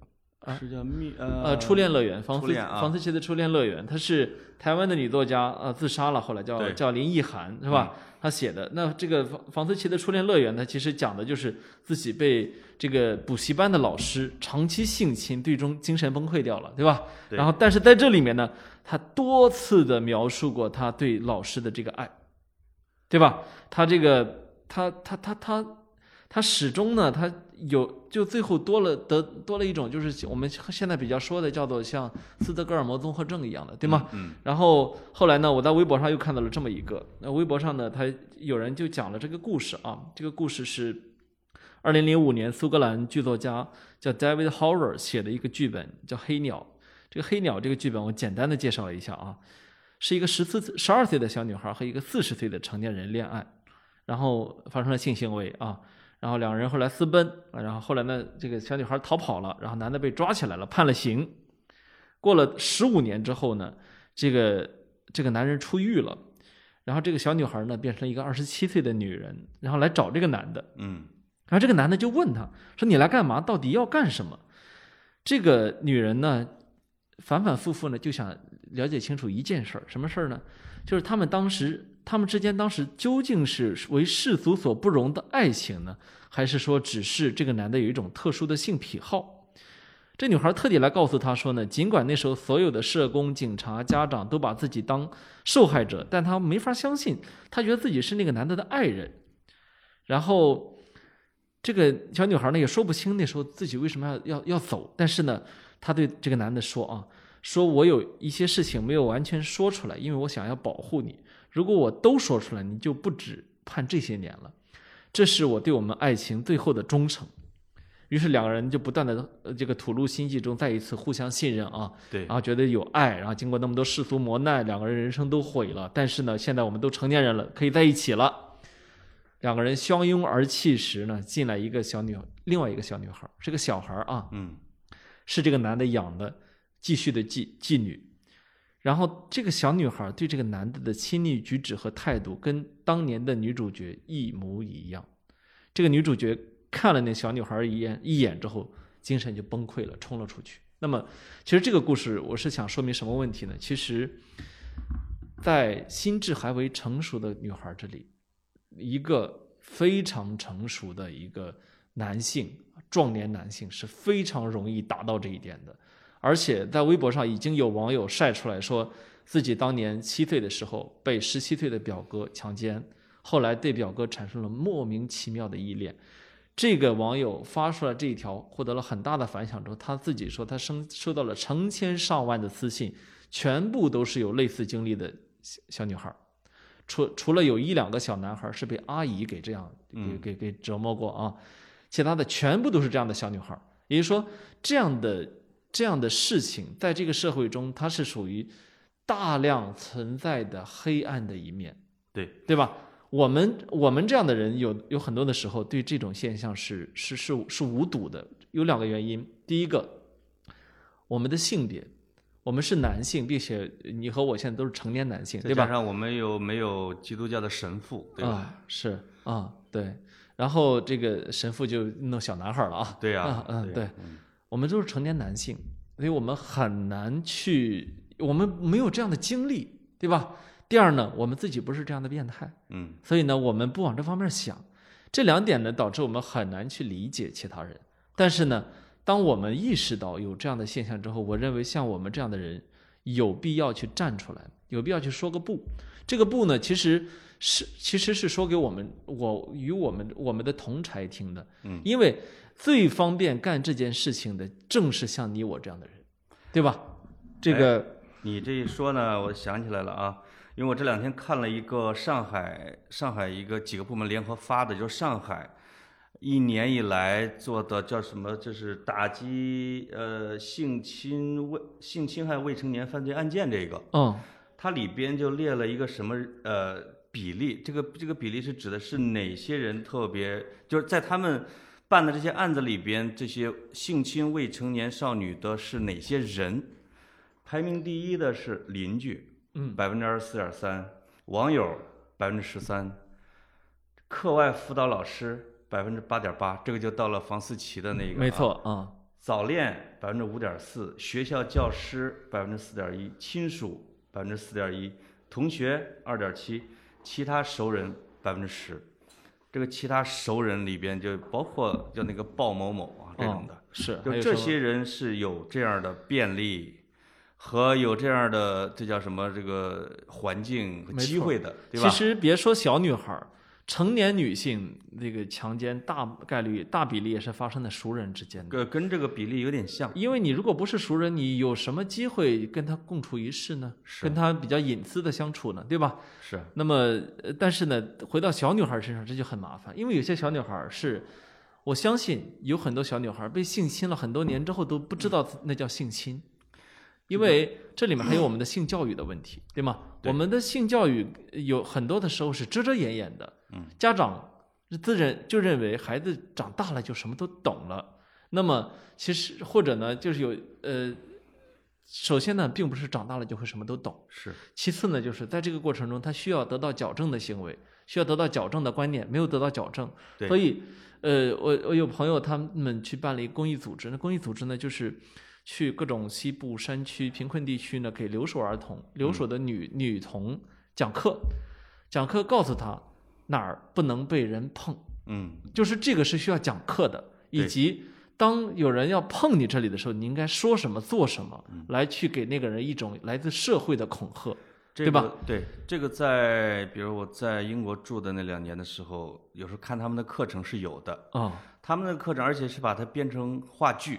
是叫蜜呃，呃初恋乐园，房思房思琪的初恋乐园，她是台湾的女作家，呃，自杀了，后来叫叫林奕涵，是吧？她写的那这个房房思琪的初恋乐园，它其实讲的就是自己被这个补习班的老师长期性侵，最终精神崩溃掉了，对吧？对然后，但是在这里面呢，她多次的描述过她对老师的这个爱，对吧？她这个她她她她她始终呢，他有就最后多了得多了一种，就是我们现在比较说的叫做像斯德哥尔摩综合症一样的，对吗？嗯，然后后来呢，我在微博上又看到了这么一个，那微博上呢，他有人就讲了这个故事啊，这个故事是二零零五年苏格兰剧作家叫 David Howard 写的一个剧本，叫《黑鸟》。这个《黑鸟》这个剧本我简单的介绍一下啊，是一个十四十二岁的小女孩和一个四十岁的成年人恋爱，然后发生了性行为啊，然后两人后来私奔啊，然后后来呢，这个小女孩逃跑了，然后男的被抓起来了，判了刑。过了十五年之后呢，这个这个男人出狱了，然后这个小女孩呢变成了一个二十七岁的女人，然后来找这个男的，嗯然后这个男的就问她说：“你来干嘛？到底要干什么？”这个女人呢，反反复复呢就想了解清楚一件事儿，什么事儿呢？就是他们当时，他们之间当时究竟是为世俗所不容的爱情呢，还是说只是这个男的有一种特殊的性癖好？这女孩特地来告诉他说呢，尽管那时候所有的社工、警察、家长都把自己当受害者，但她没法相信，她觉得自己是那个男的的爱人。然后，这个小女孩呢也说不清那时候自己为什么要要要走，但是呢，她对这个男的说啊，说我有一些事情没有完全说出来，因为我想要保护你。如果我都说出来，你就不止判这些年了。这是我对我们爱情最后的忠诚。于是两个人就不断的这个吐露心迹中再一次互相信任啊，对然后觉得有爱，然后经过那么多世俗磨难，两个人人生都毁了，但是呢，现在我们都成年人了，可以在一起了。两个人相拥而泣时呢，进来一个小女，另外一个小女孩，是个小孩啊，嗯是这个男的养的，继续的妓妓女。然后这个小女孩对这个男的的亲昵举止和态度，跟当年的女主角一模一样。这个女主角看了那小女孩一眼一眼之后，精神就崩溃了，冲了出去。那么，其实这个故事我是想说明什么问题呢？其实，在心智还未成熟的女孩这里，一个非常成熟的一个男性，壮年男性是非常容易达到这一点的。而且在微博上已经有网友晒出来说，自己当年七岁的时候被十七岁的表哥强奸，后来对表哥产生了莫名其妙的依恋。这个网友发出了这一条，获得了很大的反响之后，他自己说他收收到了成千上万的私信，全部都是有类似经历的小小女孩儿，除除了有一两个小男孩儿是被阿姨给这样给嗯给给折磨过啊，其他的全部都是这样的小女孩儿。也就是说，这样的这样的事情，在这个社会中，它是属于大量存在的黑暗的一面，对对吧？我们我们这样的人有有很多的时候对这种现象是是是是无睹的，有两个原因。第一个，我们的性别，我们是男性，并且你和我现在都是成年男性，对吧？再加上我们又没有基督教的神父，对吧？啊，是啊，对。然后这个神父就弄小男孩了啊，对呀啊，嗯，对对，嗯我们都是成年男性，所以我们很难去，我们没有这样的经历，对吧？第二呢，我们自己不是这样的变态，嗯所以呢，我们不往这方面想，这两点呢，导致我们很难去理解其他人。但是呢，当我们意识到有这样的现象之后，我认为像我们这样的人有必要去站出来，有必要去说个不。这个不呢，其实是其实是说给我们我与我们我们的同柴听的，嗯，因为最方便干这件事情的，正是像你我这样的人，对吧？这个你这一说呢，我想起来了啊，因为我这两天看了一个上海上海一个几个部门联合发的，就是上海一年以来做的叫什么，就是打击呃性侵未性侵害未成年犯罪案件这个，嗯它里边就列了一个什么呃比例，这个这个比例是指的是哪些人特别，就是在他们办的这些案子里边，这些性侵未成年少女的是哪些人？排名第一的是邻居，嗯百分之二十四点三，网友百分之十三，课外辅导老师百分之八点八，这个就到了房思琪的那个、没。错啊、早恋百分之五点四，学校教师百分之四点一，亲属百分之四点一，同学二点七，其他熟人百分之十。这个其他熟人里边就包括就那个鲍某某啊这种的，是就这些人是有这样的便利和有这样的这叫什么这个环境和机会的，对吧？其实别说小女孩儿，成年女性这个强奸大概率、大比例也是发生在熟人之间的。跟跟这个比例有点像，因为你如果不是熟人，你有什么机会跟他共处一室呢？是跟他比较隐私的相处呢，对吧？是那么，呃但是呢，回到小女孩身上，这就很麻烦，因为有些小女孩是，我相信有很多小女孩被性侵了很多年之后都不知道那叫性侵，因为这里面还有 我们的性教育的问题，对吗？我们的性教育有很多的时候是遮遮掩掩的，嗯，家长自认就认为孩子长大了就什么都懂了，那么其实或者呢，就是有呃，首先呢，并不是长大了就会什么都懂。是。其次呢，就是在这个过程中，他需要得到矫正的行为，需要得到矫正的观念，没有得到矫正，对。所以，呃，我我有朋友他们去办了一个公益组织，那公益组织呢，就是去各种西部山区、贫困地区呢，给留守儿童、留守的女、女童讲课，讲课告诉他哪儿不能被人碰，嗯就是这个是需要讲课的，以及当有人要碰你这里的时候，你应该说什么、做什么，嗯来去给那个人一种来自社会的恐吓。这对吧？对，这个在比如我在英国住的那两年的时候，有时候看他们的课程是有的，啊、他们的课程而且是把它编成话剧，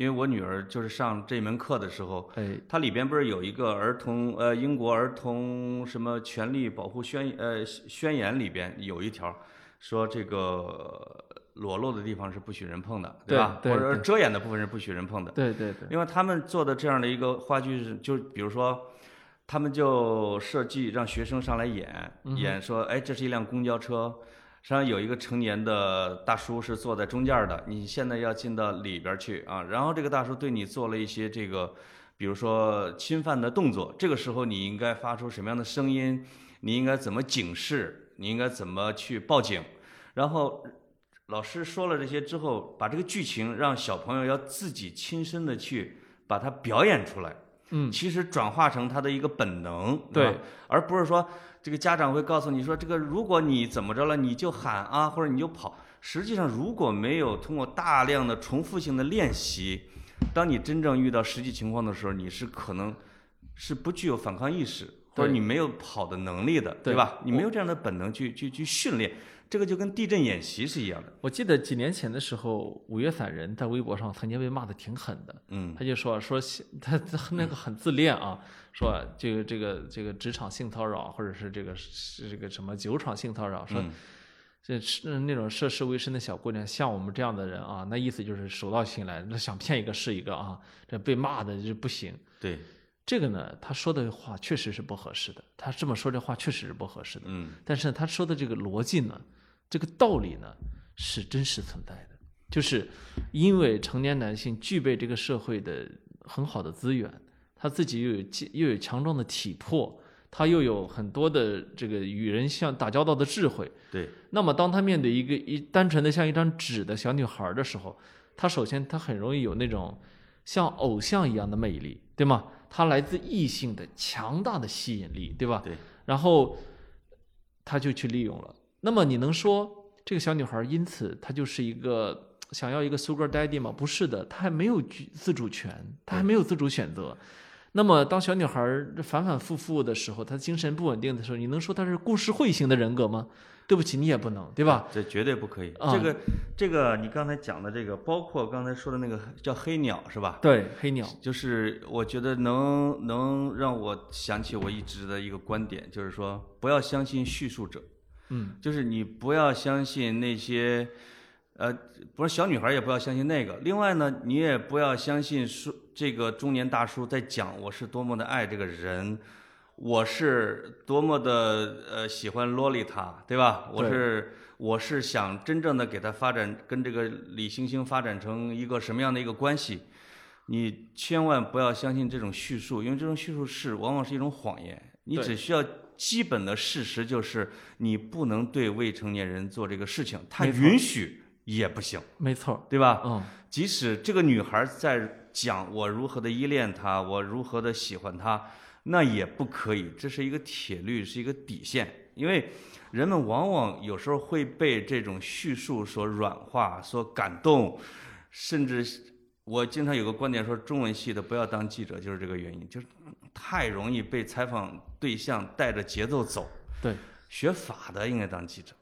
因为我女儿就是上这门课的时候，哎，它里边不是有一个儿童呃英国儿童什么权利保护宣呃宣言里边有一条说这个裸露的地方是不许人碰的，吧？对对或者遮掩的部分是不许人碰的。对对对，因为他们做的这样的一个话剧是，就比如说，他们就设计让学生上来演，嗯演说，哎，这是一辆公交车，上有一个成年的大叔是坐在中间的，你现在要进到里边去啊，然后这个大叔对你做了一些这个，比如说侵犯的动作，这个时候你应该发出什么样的声音？你应该怎么警示？你应该怎么去报警？然后老师说了这些之后，把这个剧情让小朋友要自己亲身的去把它表演出来。嗯，其实转化成他的一个本能，对吧，而不是说这个家长会告诉你说，这个如果你怎么着了，你就喊啊，或者你就跑。实际上，如果没有通过大量的重复性的练习，当你真正遇到实际情况的时候，你是可能是不具有反抗意识，或者你没有跑的能力的，对对吧？你没有这样的本能去去去训练，这个就跟地震演习是一样的。我记得几年前的时候，五月散人在微博上曾经被骂的挺狠的，嗯他就说说他他那个很自恋啊，说这个这个这个职场性骚扰，或者是这个是这个什么酒场性骚扰，说嗯这是那种涉世未深的小姑娘，像我们这样的人啊，那意思就是手到擒来，那想骗一个是一个啊，这被骂的就不行。对，这个呢，他说的话确实是不合适的，他这么说这话确实是不合适的。嗯但是他说的这个逻辑呢，这个道理呢是真实存在的，就是因为成年男性具备这个社会的很好的资源，他自己又有坚又有强壮的体魄，他又有很多的这个与人相打交道的智慧。对，那么当他面对一个一单纯的像一张纸的小女孩儿的时候，他首先他很容易有那种像偶像一样的魅力，对吗？他来自异性的强大的吸引力，对吧？对。然后他就去利用了。那么你能说这个小女孩儿因此她就是一个想要一个 sugar daddy 吗？不是的，她还没有自主权，她还没有自主选择。那么当小女孩儿反反复复的时候，她精神不稳定的时候，你能说她是故事会型的人格吗？对不起，你也不能，对吧？这绝对不可以。啊这个这个，你刚才讲的这个，包括刚才说的那个叫黑鸟是吧？对，黑鸟，就是我觉得能能让我想起我一直的一个观点，就是说不要相信叙述者，嗯，就是你不要相信那些，呃，不是小女孩也不要相信那个。另外呢，你也不要相信说这个中年大叔在讲我是多么的爱这个人，我是多么的呃喜欢洛丽塔，对吧？我是我是想真正的给他发展跟这个李星星发展成一个什么样的一个关系。你千万不要相信这种叙述，因为这种叙述是往往是一种谎言。你只需要基本的事实，就是你不能对未成年人做这个事情，他允许也不行，没错，对吧？嗯，即使这个女孩在讲我如何的依恋他，我如何的喜欢他，那也不可以，这是一个铁律，是一个底线。因为人们往往有时候会被这种叙述所软化、所感动，甚至我经常有个观点说，中文系的不要当记者，就是这个原因，就是太容易被采访对象带着节奏走。对，学法的应该当记者，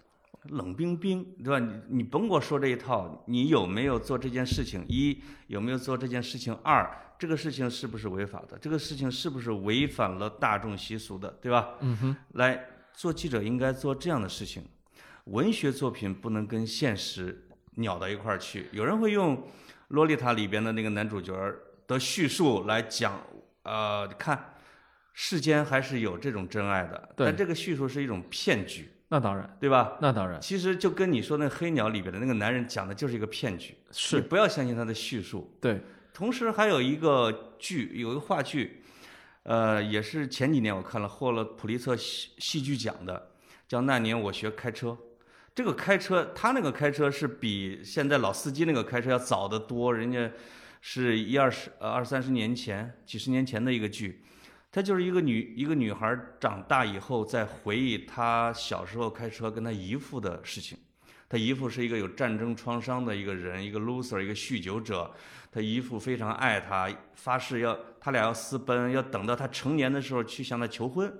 冷冰冰，对吧？你你甭给我说这一套，你有没有做这件事情？一有没有做这件事情？二这个事情是不是违法的？这个事情是不是违反了大众习俗的，对吧？嗯哼，来做记者应该做这样的事情，文学作品不能跟现实扭到一块儿去。有人会用《洛丽塔》里边的那个男主角的叙述来讲，呃，看世间还是有这种真爱的，但这个叙述是一种骗局，那当然，对吧？那当然其实就跟你说那《黑鸟》里边的那个男人讲的就是一个骗局，你是不要相信他的叙述。对，同时还有一个剧，有一个话剧，呃，也是前几年我看了，获了普利策戏戏剧奖的，叫《那年我学开车》。这个开车，他那个开车是比现在老司机那个开车要早得多，人家是一二十呃二三十年前、几十年前的一个剧。她就是一个女一个女孩长大以后在回忆她小时候开车跟她姨父的事情。她姨父是一个有战争创伤的一个人，一个 loser，一个酗酒者。她姨父非常爱她，发誓要他俩要私奔，要等到她成年的时候去向她求婚，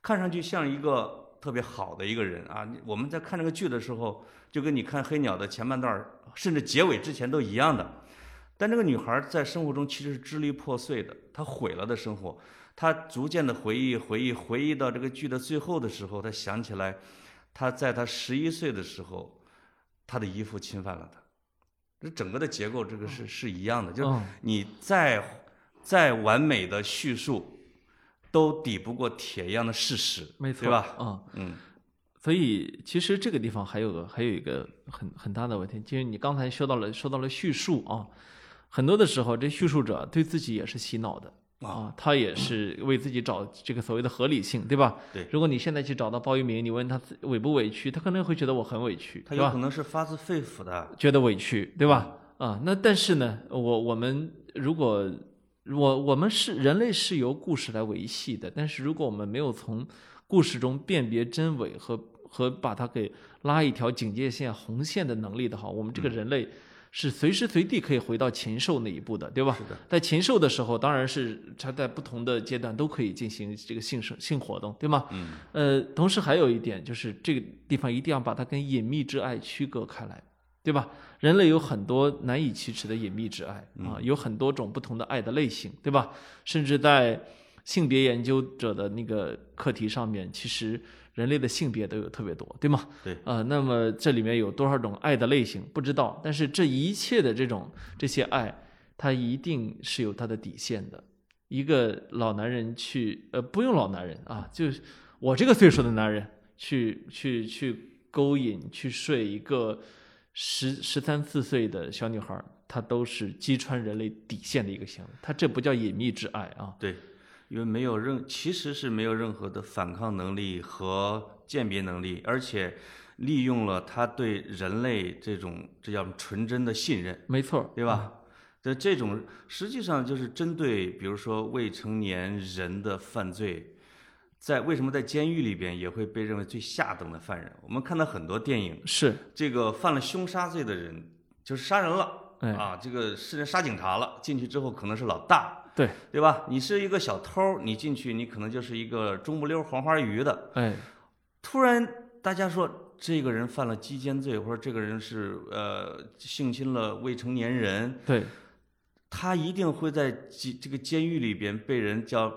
看上去像一个特别好的一个人啊。我们在看这个剧的时候，就跟你看《黑鸟》的前半段，甚至结尾之前都一样的。但这个女孩在生活中其实是支离破碎的，她毁了的生活，她逐渐的回忆、回忆、回忆到这个剧的最后的时候，他想起来，他在他十一岁的时候，他的姨父侵犯了他。这整个的结构，这个是是一样的，就你再再完美的叙述，都抵不过铁一样的事实，没错，对吧？嗯。嗯，所以其实这个地方还有个还有一个很很大的问题，就是你刚才说到了说到了叙述啊，很多的时候这叙述者对自己也是洗脑的啊，他也是为自己找这个所谓的合理性，对吧？对如果你现在去找到鲍玉明，你问他委不委屈，他可能会觉得我很委屈，他有可？能是发自肺腑的，觉得委屈，对吧？啊，那但是呢，我我们如果我我们是人类是由故事来维系的，但是如果我们没有从故事中辨别真伪和和把它给拉一条警戒线、红线的能力的话，我们这个人类是随时随地可以回到禽兽那一步的，对吧？是的，在禽兽的时候，当然是它在不同的阶段都可以进行这个性生性活动，对吗？嗯，呃，同时还有一点就是这个地方一定要把它跟隐秘之爱区隔开来，对吧？人类有很多难以启齿的隐秘之爱啊，有很多种不同的爱的类型，对吧？甚至在性别研究者的那个课题上面，其实人类的性别都有特别多，对吗？对，啊、那么这里面有多少种爱的类型不知道，但是这一切的这种这些爱，它一定是有它的底线的。一个老男人去，呃，不用老男人啊，就我这个岁数的男人去去去勾引、去睡一个十十三四岁的小女孩儿，他都是击穿人类底线的一个行为。他这不叫隐秘之爱啊，对，因为没有任，其实是没有任何的反抗能力和鉴别能力，而且利用了他对人类这种这叫纯真的信任，没错儿，对吧？这这种实际上就是针对，比如说未成年人的犯罪，在为什么在监狱里边也会被认为最下等的犯人？我们看到很多电影，是，这个犯了凶杀罪的人就是杀人了哎啊，这个是杀警察了，进去之后可能是老大，对对吧？你是一个小偷，你进去你可能就是一个中不溜黄花鱼的。哎，突然大家说这个人犯了鸡奸罪，或者这个人是呃性侵了未成年人，对，他一定会在监这个监狱里边被人叫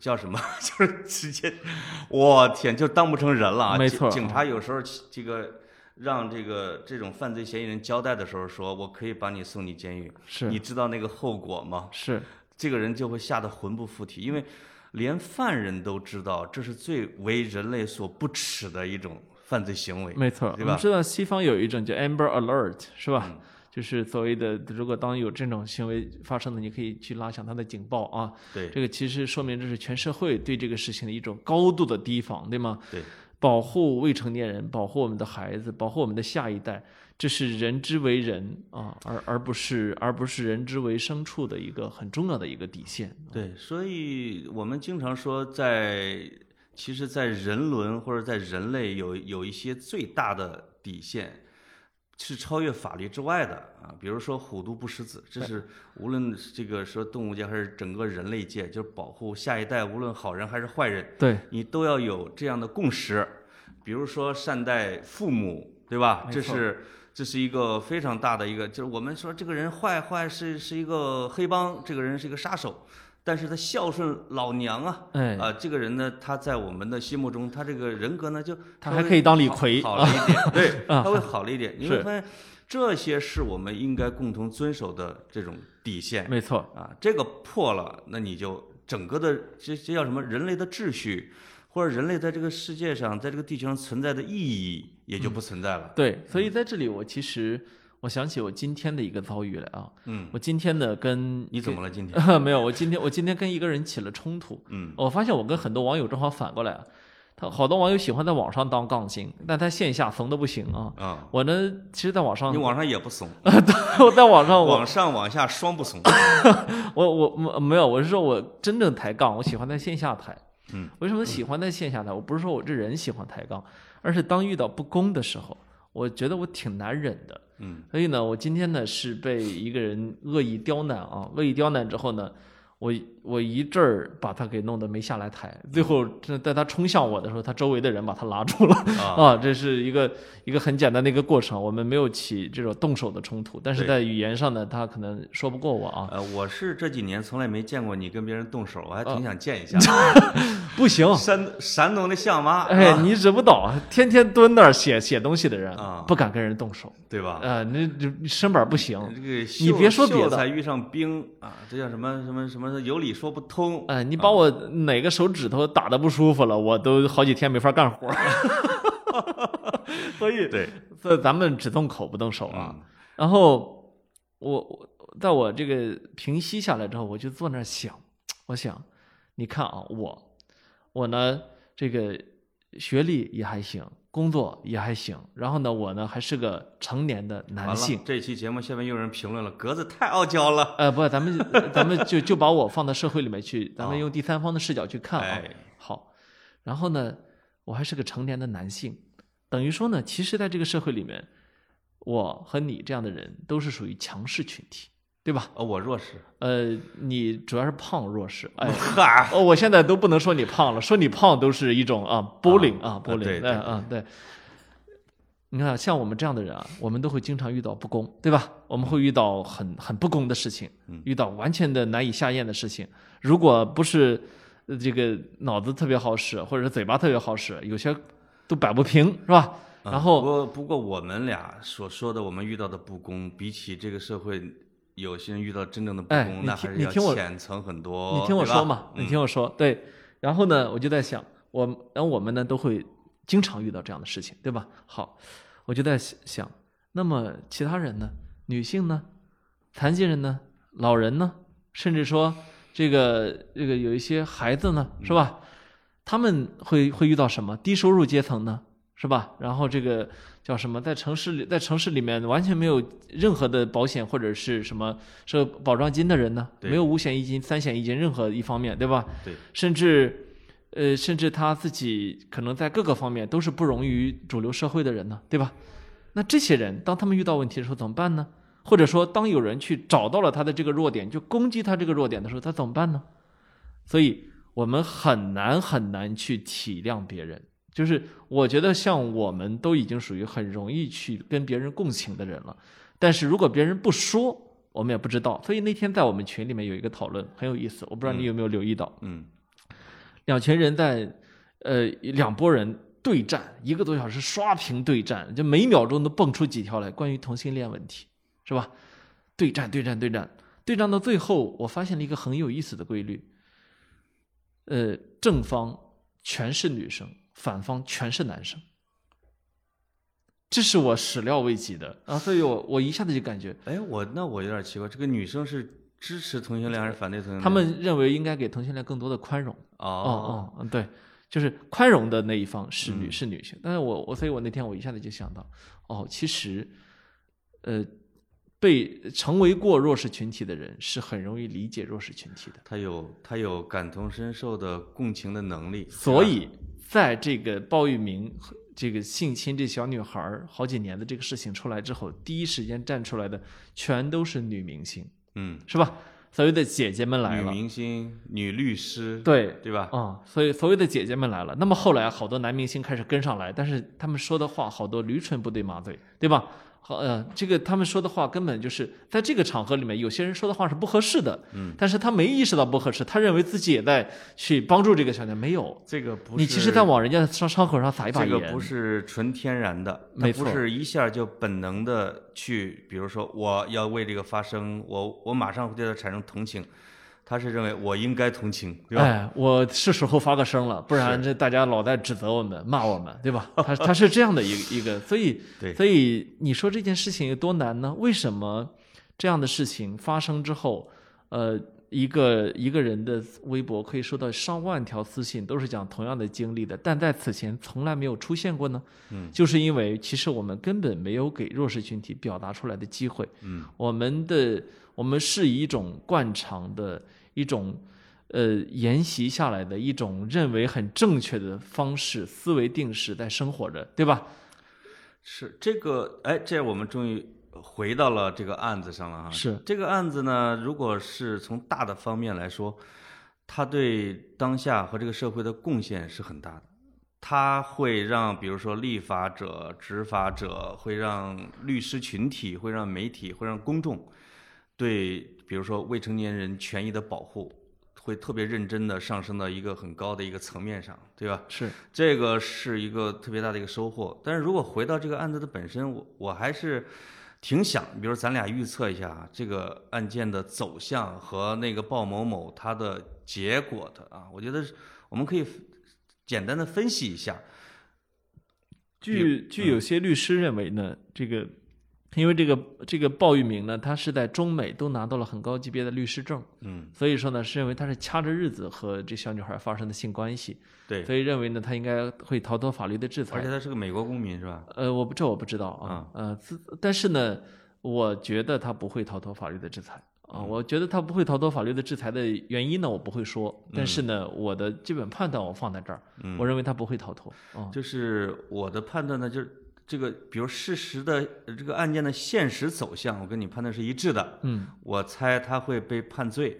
叫什么？就是直接，我天，就当不成人了啊！没错警警察有时候这个让这个这种犯罪嫌疑人交代的时候说，我可以把你送进监狱，是你知道那个后果吗？是，这个人就会吓得魂不附体，因为连犯人都知道这是最为人类所不耻的一种犯罪行为。没错。对吧我们知道西方有一种叫 Amber Alert，是吧？嗯就是所谓的，如果当有这种行为发生的，你可以去拉响它的警报啊。对这个其实说明这是全社会对这个事情的一种高度的提防，对吗？对，保护未成年人，保护我们的孩子，保护我们的下一代，这是人之为人啊，而而不是而不是人之为牲畜的一个很重要的一个底线。对，所以我们经常说在，其实，在人伦或者在人类有有一些最大的底线，是超越法律之外的啊。比如说虎毒不食子，这是无论这个说动物界还是整个人类界，就是保护下一代，无论好人还是坏人，对，你都要有这样的共识。比如说善待父母，对吧？这是这是一个非常大的一个，就是我们说这个人坏坏是是一个黑帮，这个人是一个杀手，但是他孝顺老娘啊，哎，啊，这个人呢，他在我们的心目中，他这个人格呢，就他还可以当李逵好了一点，对，啊他会好了一点。你是会发现，这些是我们应该共同遵守的这种底线没错，啊。这个破了，那你就整个的这这叫什么？人类的秩序，或者人类在这个世界上，在这个地球上存在的意义也就不存在了。对，所以在这里我其实我想起我今天的一个遭遇来啊，嗯，我今天呢跟你怎么了今天？没有，我今天我今天跟一个人起了冲突，嗯我发现我跟很多网友正好反过来啊，他好多网友喜欢在网上当杠精，但他线下怂的不行啊。啊，我呢，其实在网上你，网上也不怂，我在网上 网上往下双不怂。我我没有，我是说我真正抬杠，我喜欢在线下抬。嗯，为什么喜欢在线下呢？我不是说我这人喜欢抬杠，而是当遇到不公的时候，我觉得我挺难忍的。嗯，所以呢，我今天呢是被一个人恶意刁难啊，恶意刁难之后呢，我我一阵儿把他给弄得没下来台，最后这在他冲向我的时候，他周围的人把他拉住了啊，啊，这是一个一个很简单的一个过程，我们没有起这种动手的冲突，但是在语言上呢，他可能说不过我啊，呃，我是这几年从来没见过你跟别人动手，我还啊挺想见一下。不行。山山东的相妈，哎，啊你惹不倒，天天蹲那儿写写东西的人啊，不敢跟人动手，对吧？呃，那这身板不行，这个你别说别的才遇上兵啊，这叫什么什么什么有理说不通。哎，你把我哪个手指头打的不舒服了，我都好几天没法干活儿。所以，对，所以咱们只动口不动手啊。嗯然后我我在我这个平息下来之后，我就坐那儿想，我想，你看啊，我我呢这个学历也还行，工作也还行，然后呢，我呢还是个成年的男性。，这期节目下面又有人评论了，格子太傲娇了。呃，不，咱们 咱们就就把我放到社会里面去，咱们哦用第三方的视角去看啊。哎，好，然后呢，我还是个成年的男性，等于说呢，其实在这个社会里面，我和你这样的人都是属于强势群体，对吧？呃，我弱势。呃，你主要是胖弱势，哎，哈，哦，我现在都不能说你胖了，说你胖都是一种啊 bullying 啊 bullying，对嗯嗯对。你看，像我们这样的人啊，我们都会经常遇到不公，对吧？我们会遇到很很不公的事情，嗯遇到完全的难以下咽的事情。如果不是呃这个脑子特别好使，或者是嘴巴特别好使，有些都摆不平，是吧？然嗯不后，过不过我们俩所说的我们遇到的不公，比起这个社会有些人遇到真正的不公，那还是要听我浅层很多。你听我说嘛，你听我说，对。然后呢，我就在想，我然后我们呢都会经常遇到这样的事情，对吧？好，我就在想想，那么其他人呢？女性呢？残疾人呢？老人呢？甚至说这个这个有一些孩子呢，是吧？他们会会遇到什么？低收入阶层呢？是吧？然后这个叫什么？在城市里，在城市里面完全没有任何的保险或者是什么是保障金的人呢？没有五险一金、三险一金任何一方面，对吧？对，甚至，呃，甚至他自己可能在各个方面都是不容于主流社会的人呢，对吧？那这些人，当他们遇到问题的时候怎么办呢？或者说，当有人去找到了他的这个弱点，就攻击他这个弱点的时候，他怎么办呢？所以我们很难很难去体谅别人。就是我觉得，像我们都已经属于很容易去跟别人共情的人了，但是如果别人不说，我们也不知道。所以那天在我们群里面有一个讨论，很有意思，我不知道你有没有留意到。嗯两群人在，呃，两拨人对战一个多小时，刷屏对战，就每秒钟都蹦出几条来关于同性恋问题，是吧？对战对战对战，对战到最后，我发现了一个很有意思的规律。呃，正方全是女生，反方全是男生，这是我始料未及的。啊！所以我我一下子就感觉，哎，我那我有点奇怪，这个女生是支持同性恋还是反对同性恋？他们认为应该给同性恋更多的宽容。哦。哦哦，对，就是宽容的那一方是女嗯。是女性，但是我我所以，我那天我一下子就想到，哦，其实，呃，被成为过弱势群体的人是很容易理解弱势群体的，他有他有感同身受的共情的能力，所以在这个鲍玉明和这个性侵这小女孩儿好几年的这个事情出来之后，第一时间站出来的全都是女明星，嗯，是吧？所谓的姐姐们来了女了，明星、女律师，对，对吧？啊、所以所谓的姐姐们来了。那么后来好多男明星开始跟上来，但是他们说的话好多驴唇不对马嘴，对吧？好，呃，这个他们说的话根本就是在这个场合里面，有些人说的话是不合适的，嗯，但是他没意识到不合适，他认为自己也在去帮助这个小姐，没有。这个不是你其实在往人家的伤伤口上撒一把盐，这个不是纯天然的，它没错不是一下就本能的去，比如说我要为这个发声，我我马上会对他产生同情，他是认为我应该同情，对吧？哎，我是时候发个声了，不然这大家老在指责我们、骂我们，对吧？他他是这样的一个一个，所以 对所以你说这件事情有多难呢？为什么这样的事情发生之后，呃，一个一个人的微博可以收到上万条私信，都是讲同样的经历的，但在此前从来没有出现过呢？嗯，就是因为其实我们根本没有给弱势群体表达出来的机会。嗯，我们的我们是以一种惯常的一种呃沿袭下来的一种认为很正确的方式思维定式在生活着，对吧？是这个，哎，这我们终于回到了这个案子上了哈。是这个案子呢，如果是从大的方面来说，它对当下和这个社会的贡献是很大的。它会让，比如说立法者、执法者，会让律师群体，会让媒体，会让公众，对，比如说未成年人权益的保护，会特别认真的上升到一个很高的一个层面上，对吧？是这个是一个特别大的一个收获。但是如果回到这个案子的本身，我我还是挺想，比如咱俩预测一下啊这个案件的走向和那个鲍某某他的结果的啊，我觉得我们可以简单的分析一下。据据有些律师认为呢，这个因为这个这个鲍玉明呢，他是在中美都拿到了很高级别的律师证，嗯，所以说呢是认为他是掐着日子和这小女孩发生的性关系，对，所以认为呢他应该会逃脱法律的制裁而且。他是个美国公民是吧？呃，我不这我不知道啊，呃，自但是呢，我觉得他不会逃脱法律的制裁啊。嗯我觉得他不会逃脱法律的制裁的原因呢，我不会说，但是呢，我的基本判断我放在这儿，嗯我认为他不会逃脱啊。就是我的判断呢，就是这个，比如事实的呃这个案件的现实走向，我跟你判断是一致的。嗯，我猜他会被判罪，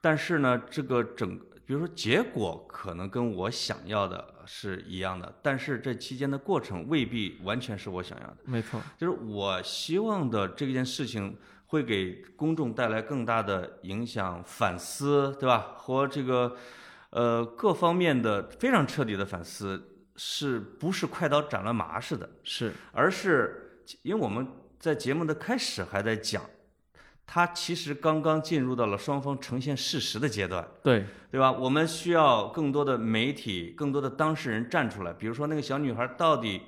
但是呢，这个整，比如说结果可能跟我想要的是一样的，但是这期间的过程未必完全是我想要的。没错，就是我希望的这件事情会给公众带来更大的影响、反思，对吧？和这个呃各方面的非常彻底的反思，是不是快刀斩乱麻似的？是而是因为我们在节目的开始还在讲，他其实刚刚进入到了双方呈现事实的阶段，对，对吧？我们需要更多的媒体、更多的当事人站出来，比如说那个小女孩到底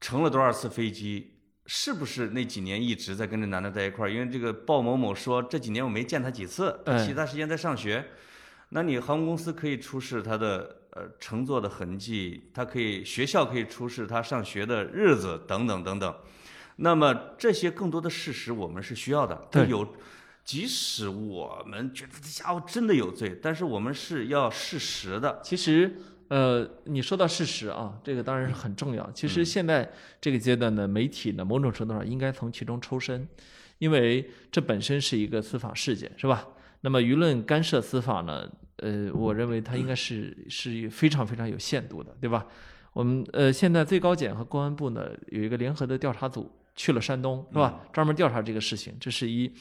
乘了多少次飞机。是不是那几年一直在跟这男的在一块儿？因为这个鲍某某说这几年我没见他几次，其他时间在上学。那你航空公司可以出示他的呃乘坐的痕迹，他可以学校可以出示他上学的日子等等等等。那么这些更多的事实我们是需要的。对有，即使我们觉得这家伙真的有罪，但是我们是要事实的。其实，呃，你说到事实啊，这个当然是很重要。其实现在这个阶段呢，媒体呢，某种程度上应该从其中抽身，因为这本身是一个司法事件，是吧？那么舆论干涉司法呢？呃，我认为它应该是是非常非常有限度的，对吧？我们呃，现在最高检和公安部呢有一个联合的调查组去了山东，是吧？专门调查这个事情，这是一。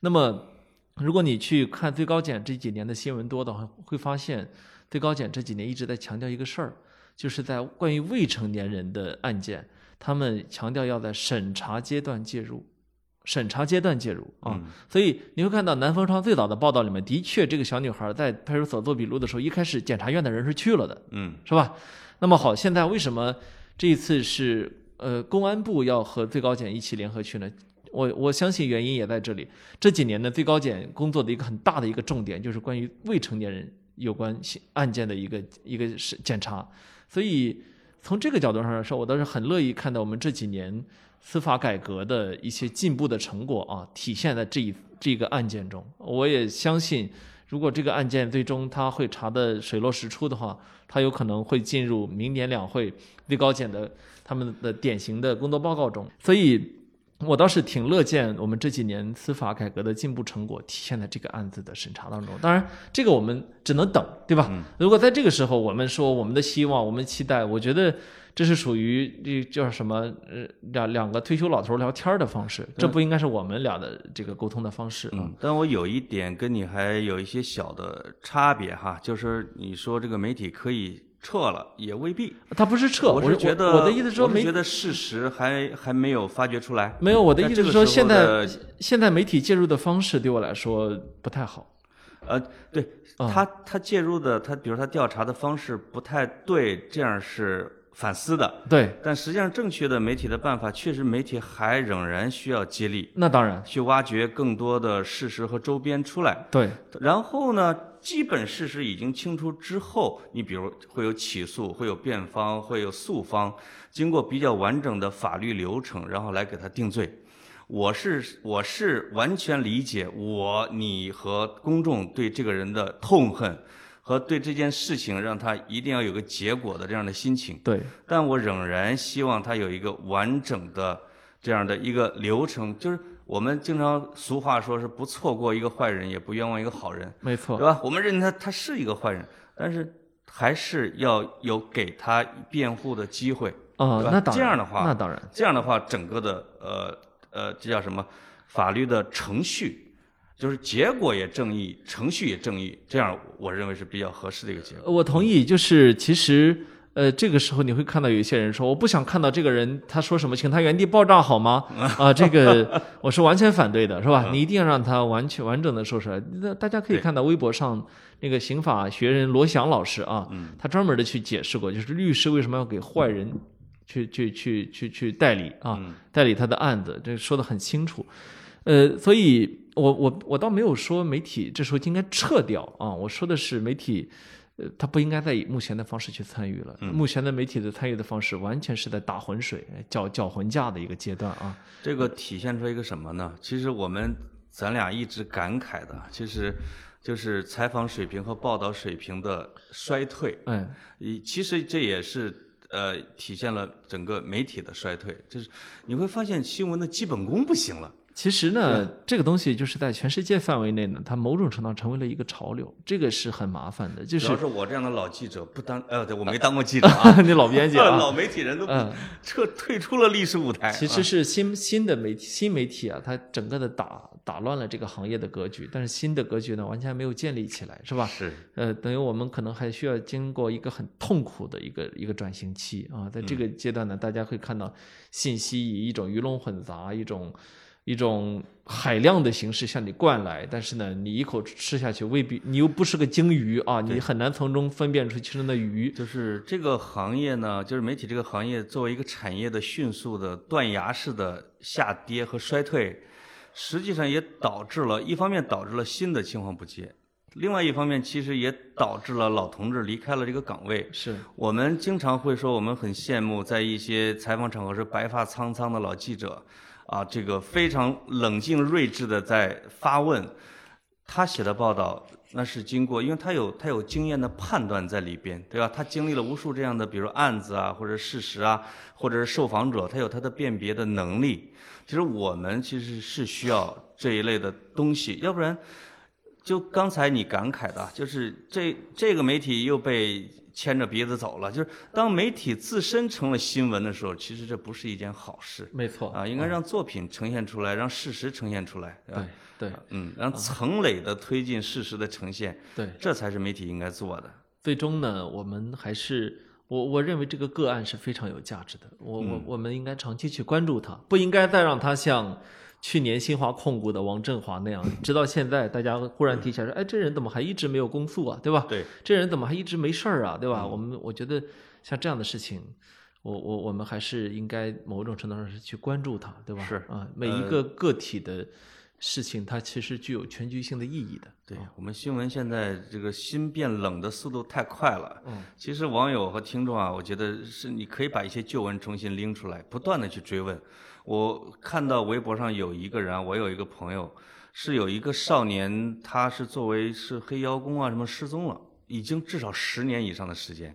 那么，如果你去看最高检这几年的新闻多的话，会发现最高检这几年一直在强调一个事儿，就是在关于未成年人的案件，他们强调要在审查阶段介入。审查阶段介入啊，所以你会看到南风窗最早的报道里面，的确这个小女孩在派出所做笔录的时候，一开始检察院的人是去了的，嗯，是吧？那么好，现在为什么这一次是呃公安部要和最高检一起联合去呢？我我相信原因也在这里。这几年呢，最高检工作的一个很大的一个重点就是关于未成年人有关案件的一个一个是检查，所以从这个角度上来说，我倒是很乐意看到我们这几年。司法改革的一些进步的成果啊，体现在这一这个案件中。我也相信，如果这个案件最终他会查的水落石出的话，他有可能会进入明年两会最高检的他们的典型的工作报告中。所以，我倒是挺乐见我们这几年司法改革的进步成果体现在这个案子的审查当中。当然，这个我们只能等，对吧？如果在这个时候我们说我们的希望、我们期待，我觉得。这是属于这叫什么？呃，两两个退休老头聊天的方式，这不应该是我们俩的这个沟通的方式嗯，但我有一点跟你还有一些小的差别哈，就是你说这个媒体可以撤了，也未必。他不是撤，我是觉得我的意思说，没觉得事实还还没有发掘出来。没有，我的意思是说，现在现在媒体介入的方式对我来说不太好。呃，对他他介入的他，比如他调查的方式不太对，这样是。反思的对，但实际上正确的媒体的办法，确实媒体还仍然需要接力。那当然，去挖掘更多的事实和周边出来。对，然后呢，基本事实已经清楚之后，你比如会有起诉，会有辩方，会有诉方，经过比较完整的法律流程，然后来给他定罪。我是我是完全理解我你和公众对这个人的痛恨。和对这件事情让他一定要有个结果的这样的心情，对，但我仍然希望他有一个完整的这样的一个流程，就是我们经常俗话说是不错过一个坏人，也不冤枉一个好人，没错，对吧？我们认定他他是一个坏人，但是还是要有给他辩护的机会，啊，那当然这样的话，那当然，这样的话，整个的呃呃，这叫什么？法律的程序。就是结果也正义，程序也正义，这样我认为是比较合适的一个结果。我同意，就是其实，呃，这个时候你会看到有一些人说，我不想看到这个人他说什么，请他原地爆炸好吗？啊，这个我是完全反对的，是吧？你一定要让他完全完整的说出来。那大家可以看到微博上那个刑法学人罗翔老师啊，他专门的去解释过，就是律师为什么要给坏人去去去去去代理啊，代理他的案子，这说的很清楚。呃，所以。我我我倒没有说媒体这时候应该撤掉啊，我说的是媒体，呃，他不应该再以目前的方式去参与了。目前的媒体的参与的方式完全是在打浑水、搅搅浑架的一个阶段啊。这个体现出一个什么呢？其实我们咱俩一直感慨的，其实就是采访水平和报道水平的衰退。嗯，其实这也是呃体现了整个媒体的衰退，就是你会发现新闻的基本功不行了。其实呢，这个东西就是在全世界范围内呢，它某种程度上成为了一个潮流，这个是很麻烦的。就是主要是我这样的老记者不当，呃，对我没当过记者啊，你老编辑啊，老媒体人都撤退出了历史舞台。其实是新新的媒体新媒体啊，它整个的打打乱了这个行业的格局，但是新的格局呢，完全没有建立起来，是吧？是。呃，等于我们可能还需要经过一个很痛苦的一个一个转型期啊，在这个阶段呢，大家会看到信息以一种鱼龙混杂一种。一种海量的形式向你灌来，但是呢，你一口吃下去未必，你又不是个鲸鱼啊，你很难从中分辨出其中的鱼。就是这个行业呢，就是媒体这个行业作为一个产业的迅速的断崖式的下跌和衰退，实际上也导致了一方面导致了新的青黄不接，另外一方面其实也导致了老同志离开了这个岗位。是我们经常会说，我们很羡慕在一些采访场合是白发苍苍的老记者。啊，这个非常冷静睿智的在发问，他写的报道那是经过，因为他有他有经验的判断在里边，对吧？他经历了无数这样的，比如案子啊，或者事实啊，或者是受访者，他有他的辨别的能力。其实我们其实是需要这一类的东西，要不然，就刚才你感慨的，就是这这个媒体又被牵着鼻子走了。就是当媒体自身成了新闻的时候，其实这不是一件好事。没错啊，应该让作品呈现出来，让事实呈现出来，对吧？对，嗯，让层累的推进事实的呈现，对，这才是媒体应该做的。最终呢，我们还是我我认为这个个案是非常有价值的。我我我们应该长期去关注它，不应该再让它像去年新华控股的王振华那样，直到现在大家忽然提起来说，哎，这人怎么还一直没有公诉啊？对吧？对，这人怎么还一直没事儿啊？对吧？我们我觉得像这样的事情，我我我们还是应该某种程度上是去关注他，对吧？是啊，每一个个体的。事情它其实具有全局性的意义的。对我们新闻现在这个心变冷的速度太快了。嗯，其实网友和听众啊，我觉得是你可以把一些旧闻重新拎出来，不断的去追问。我看到微博上有一个人，我有一个朋友，是有一个少年，他是作为是黑妖公啊什么失踪了，已经至少十年以上的时间，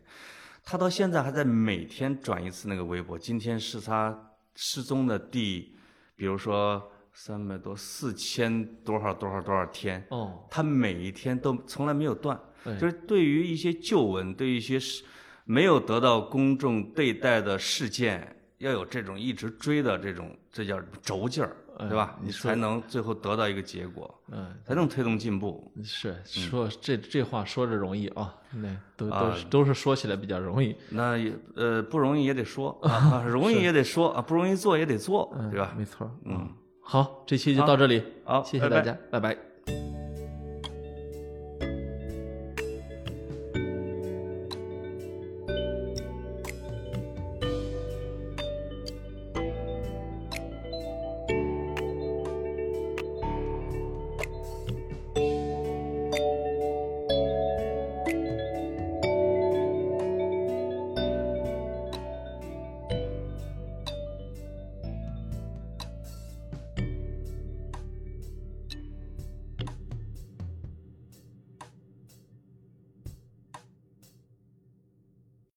他到现在还在每天转一次那个微博。今天是他失踪的第，比如说。三百多四千多少多少多少天哦，他每一天都从来没有断，就是对于一些旧闻，对于一些事没有得到公众对待的事件，要有这种一直追的这种，这叫轴劲儿，对吧？你才能最后得到一个结果，嗯，才能推动进步。是说这这话说着容易啊，那都都是都是说起来比较容易，那也呃不容易也得说 啊，容易也得说啊，不容易做也得做，对吧？没错，嗯。好，这期就到这里。好，谢谢大家，拜拜。